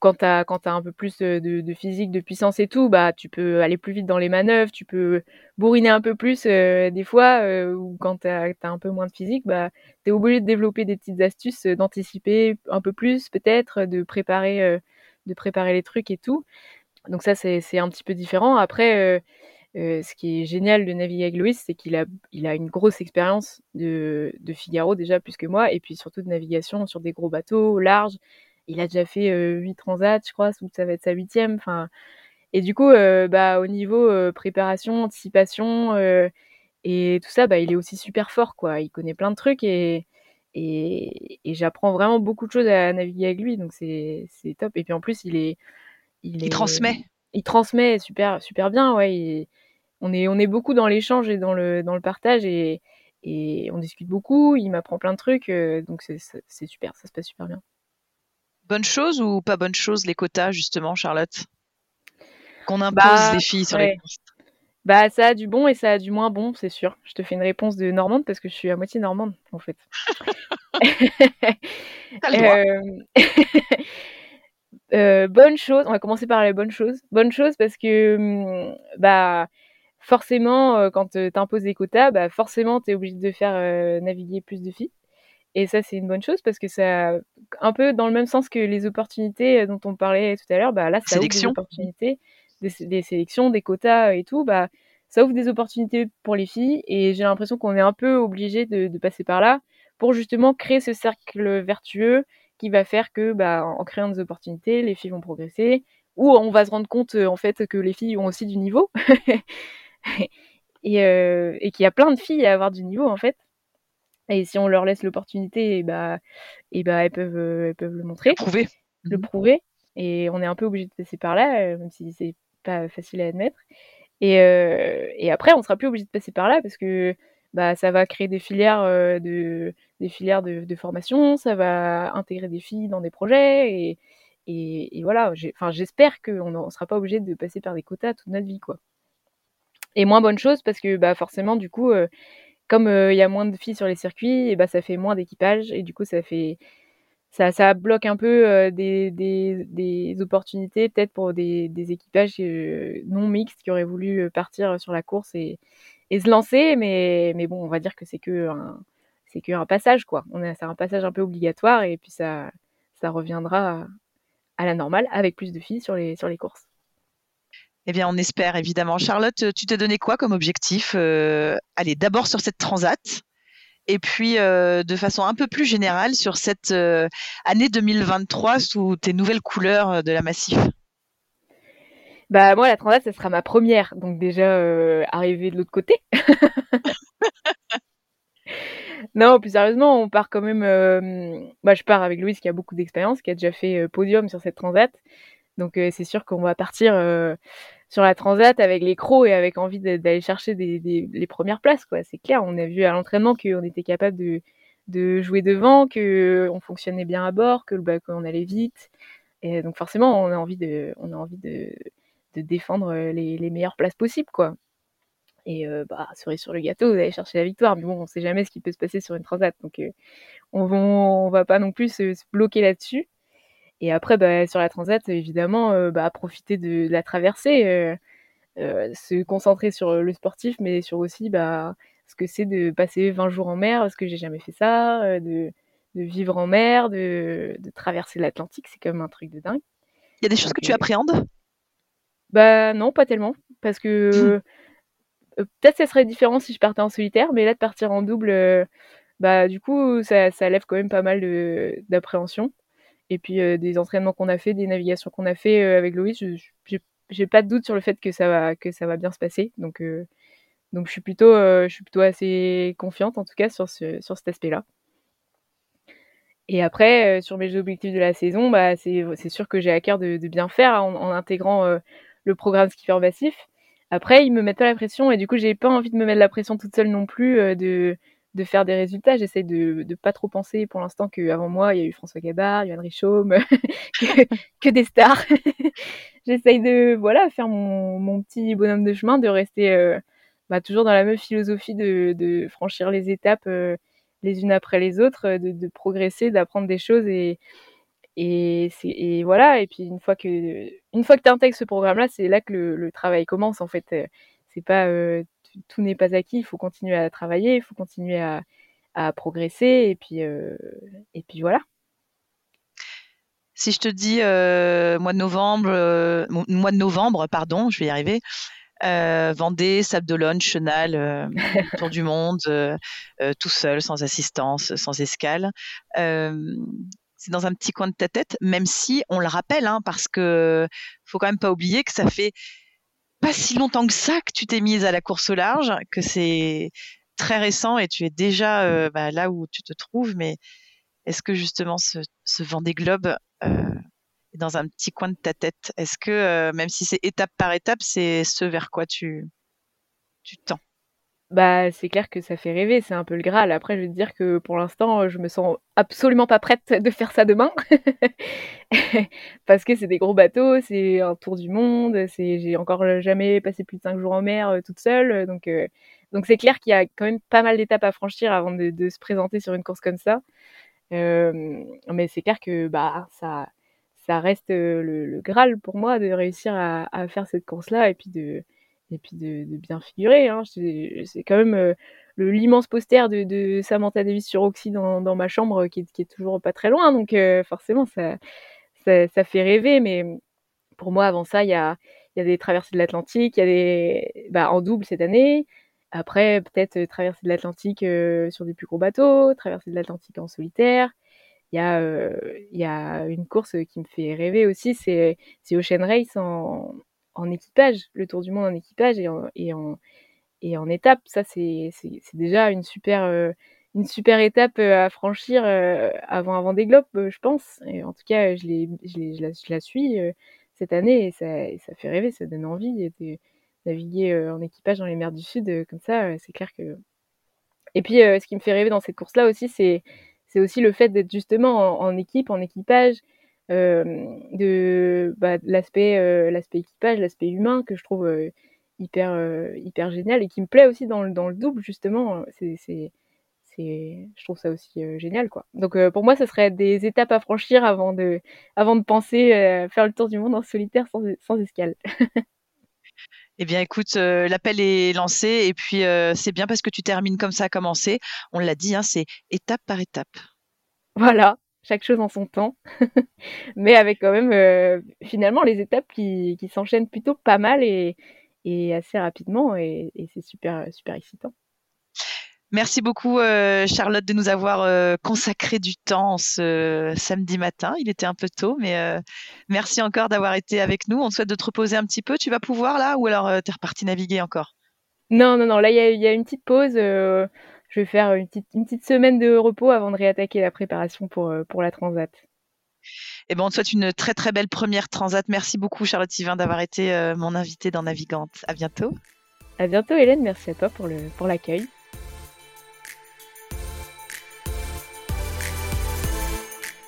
Speaker 2: quand tu as, as un peu plus de, physique, de puissance et tout, bah, tu peux aller plus vite dans les manœuvres, tu peux bourriner un peu plus euh, des fois, euh, ou quand tu as, un peu moins de physique, bah, tu es obligé de développer des petites astuces, euh, d'anticiper un peu plus peut-être, de préparer, de préparer les trucs et tout. Donc ça, c'est un petit peu différent. Après, ce qui est génial de naviguer avec Louis, c'est qu'il a, il a une grosse expérience de, de Figaro déjà plus que moi, et puis surtout de navigation sur des gros bateaux larges il a déjà fait huit transats, je crois, ça va être sa huitième. Enfin, Et du coup, bah, au niveau préparation, anticipation et tout ça, bah, il est aussi super fort, quoi. Il connaît plein de trucs et, et, j'apprends vraiment beaucoup de choses à naviguer avec lui, donc c'est top. Et puis en plus, il est.
Speaker 1: Il, transmet.
Speaker 2: Il transmet super, super bien, ouais. on, est, on est beaucoup dans l'échange et dans le, dans le partage et, et on discute beaucoup. Il m'apprend plein de trucs, donc c'est super, ça se passe super bien.
Speaker 1: Bonne chose ou pas bonne chose les quotas, justement, Charlotte? Qu'on impose bah, les filles sur les postes
Speaker 2: bah, ça a du bon et ça a du moins bon, c'est sûr. Je te fais une réponse de normande parce que je suis à moitié normande, en fait. (laughs)
Speaker 1: euh... (laughs)
Speaker 2: euh, bonne chose, on va commencer par les bonnes choses. Bonne chose parce que, hum, bah, forcément, euh, quand tu imposes des quotas, bah, forcément, tu es obligé de faire euh, naviguer plus de filles. Et ça, c'est une bonne chose parce que ça, un peu dans le même sens que les opportunités dont on parlait tout à l'heure, bah là, ça ouvre des opportunités des, sélections, des quotas et tout, bah, ça ouvre des opportunités pour les filles et j'ai l'impression qu'on est un peu obligé de, passer par là pour justement créer ce cercle vertueux qui va faire que, bah, en créant des opportunités, les filles vont progresser ou on va se rendre compte en fait que les filles ont aussi du niveau (laughs) et, euh, et qu'il y a plein de filles à avoir du niveau en fait. Et si on leur laisse l'opportunité, et bah, et bah, elles peuvent, elles peuvent le montrer,
Speaker 1: le prouver,
Speaker 2: le mmh prouver. Et on est un peu obligé de passer par là, euh, même si c'est pas facile à admettre. Et, euh, et après, on sera plus obligé de passer par là parce que bah, ça va créer des filières, euh, de, des filières de, de, formation, ça va intégrer des filles dans des projets. Et, et, et voilà, j'espère qu'on ne sera pas obligé de passer par des quotas toute notre vie. quoi. Et moins bonne chose parce que bah, forcément, du coup, euh, comme il y a moins de filles sur les circuits, bah, ça fait moins d'équipage et du coup, ça fait ça, ça bloque un peu euh, des, des, opportunités peut-être pour des, équipages euh, non mixtes qui auraient voulu euh, partir sur la course et, se lancer, mais, mais bon, on va dire que c'est que un, c'est que un passage quoi. C'est un passage un peu obligatoire et puis ça, ça reviendra à la normale avec plus de filles sur les, sur les courses.
Speaker 1: Eh bien, on espère évidemment. Charlotte, tu t'es donné quoi comme objectif Allez, d'abord sur cette transat, et puis euh, de façon un peu plus générale sur cette euh, année 2023 sous tes nouvelles couleurs euh, de la Massif?
Speaker 2: Bah moi la Transat ce sera ma première, donc déjà arriver de l'autre côté. (laughs) non, plus sérieusement, on part quand même. Bah, je pars avec Louise qui a beaucoup d'expérience, qui a déjà fait podium sur cette Transat, donc c'est sûr qu'on va partir sur la transat avec les crocs et avec envie d'aller chercher les premières places quoi. C'est clair on a vu à l'entraînement qu'on était capable de, jouer devant que on fonctionnait bien à bord que bah, qu'on allait vite. Et donc forcément on a envie de on a envie de, défendre les, meilleures places possibles quoi. Et euh, bah cerise sur le gâteau d'aller chercher la victoire. Mais bon on sait jamais ce qui peut se passer sur une transat. Donc euh, on va va pas non plus se bloquer là-dessus et après, bah, sur la transat, évidemment, euh, bah, profiter de, la traversée, euh, euh, se concentrer sur le sportif, mais sur aussi bah, ce que c'est de passer 20 jours en mer, parce que j'ai jamais fait ça, de, vivre en mer, de, traverser l'Atlantique, c'est quand même un truc de dingue.
Speaker 1: Il y a des choses que tu appréhendes?
Speaker 2: Bah non, pas tellement, parce que (laughs) peut-être ça serait différent si je partais en solitaire, mais là de partir en double, bah du coup ça, ça lève quand même pas mal d'appréhension. Et puis euh, des entraînements qu'on a fait, des navigations qu'on a fait euh, avec Loïs, j'ai pas de doute sur le fait que ça va que ça va bien se passer. Donc euh, donc je suis plutôt je suis plutôt assez confiante en tout cas sur ce sur cet aspect-là. Et après, sur mes objectifs de la saison, bah, c'est sûr que j'ai à cœur de, bien faire en, en intégrant le programme skipper massif. Après, ils me mettent pas la pression et du coup, j'ai pas envie de me mettre la pression toute seule non plus de, de faire des résultats. J'essaie de ne pas trop penser pour l'instant qu'avant moi, il y a eu François Gabard, Yann Richaume, (laughs) que, des stars. (laughs) J'essaye de voilà faire mon, mon, petit bonhomme de chemin, de rester euh, bah, toujours dans la même philosophie de, de franchir les étapes euh, les unes après les autres, de, de progresser, d'apprendre des choses et, et, et, voilà. Et puis une fois que une fois que tu intègres ce programme-là, c'est là que le, travail commence en fait. C'est pas euh, tout n'est pas acquis, il faut continuer à travailler, il faut continuer à, progresser, et puis, euh, et puis voilà.
Speaker 1: Si je te dis euh, mois de novembre, euh, mois de novembre, pardon, je vais y arriver. Vendée, Sable d'Olonne, Chenal, (laughs) Tour du Monde, tout seul, sans assistance, sans escale c'est dans un petit coin de ta tête, même si on le rappelle, hein, parce que faut quand même pas oublier que ça fait pas si longtemps que ça que tu t'es mise à la course au large, que c'est très récent et tu es déjà euh, bah, là où tu te trouves. Mais est-ce que justement ce, ce Vendée Globe euh, dans un petit coin de ta tête? Est-ce que euh, même si c'est étape par étape, c'est ce vers quoi tu tu tends?
Speaker 2: Bah, c'est clair que ça fait rêver, c'est un peu le Graal. Après, je veux te dire que pour l'instant, je me sens absolument pas prête de faire ça demain. (laughs) Parce que c'est des gros bateaux, c'est un tour du monde, c'est j'ai encore jamais passé plus de cinq jours en mer euh, toute seule. Donc, euh, donc c'est clair qu'il y a quand même pas mal d'étapes à franchir avant de, se présenter sur une course comme ça. Euh, mais c'est clair que bah ça, ça reste euh, le, le, Graal pour moi de réussir à, à faire cette course-là et puis de et puis de, bien figurer. Hein. C'est quand même euh, l'immense poster de, Samantha Davis sur Oxy dans, ma chambre qui est, toujours pas très loin, donc euh, forcément ça, ça, fait rêver. Mais pour moi, avant ça, il y a, y a des traversées de l'Atlantique, il y a des bah, en double cette année. Après, peut-être euh, traversée de l'Atlantique sur des plus gros bateaux, traversée de l'Atlantique en solitaire. Il y, a, il y a une course qui me fait rêver aussi, c'est Ocean Race en, en équipage, le tour du monde en équipage et en, et en, étape. Ça, c'est déjà une super, euh, une super étape euh, à franchir euh, avant, avant des globes, je pense. Et en tout cas, je, je, je, la, je la suis cette année et ça, ça fait rêver, ça donne envie de naviguer en équipage dans les mers du Sud comme ça. c'est clair que. Et puis, ce qui me fait rêver dans cette course-là aussi, c'est aussi le fait d'être justement en, équipe, en équipage, de bah, l'aspect euh, l'aspect équipage, l'aspect humain que je trouve euh, hyper hyper génial et qui me plaît aussi dans le, dans le double justement. C'est c'est je trouve ça aussi euh, génial quoi. Donc euh, pour moi, ce serait des étapes à franchir avant de, avant de penser euh, faire le tour du monde en solitaire sans, sans escale.
Speaker 1: Eh bien, écoute, l'appel est lancé et puis c'est bien parce que tu termines comme ça a commencé. On l'a dit, hein, c'est étape par étape.
Speaker 2: Voilà, chaque chose en son temps, (laughs) mais avec quand même euh, finalement les étapes qui, qui s'enchaînent plutôt pas mal et, et assez rapidement et, et c'est super super excitant.
Speaker 1: Merci beaucoup euh, Charlotte de nous avoir euh, consacré du temps ce samedi matin. Il était un peu tôt, mais euh, merci encore d'avoir été avec nous. On te souhaite de te reposer un petit peu. Tu vas pouvoir là ou alors tu es reparti naviguer encore?
Speaker 2: Non, non, non. Là, il y, y a, une petite pause je vais faire une petite, une petite semaine de repos avant de réattaquer la préparation pour, euh, pour la Transat.
Speaker 1: Eh ben, on te souhaite une très très belle première Transat. Merci beaucoup Charlotte Yvain d'avoir été euh, mon invitée dans Navigante. À bientôt.
Speaker 2: À bientôt Hélène, merci à toi pour l'accueil. Pour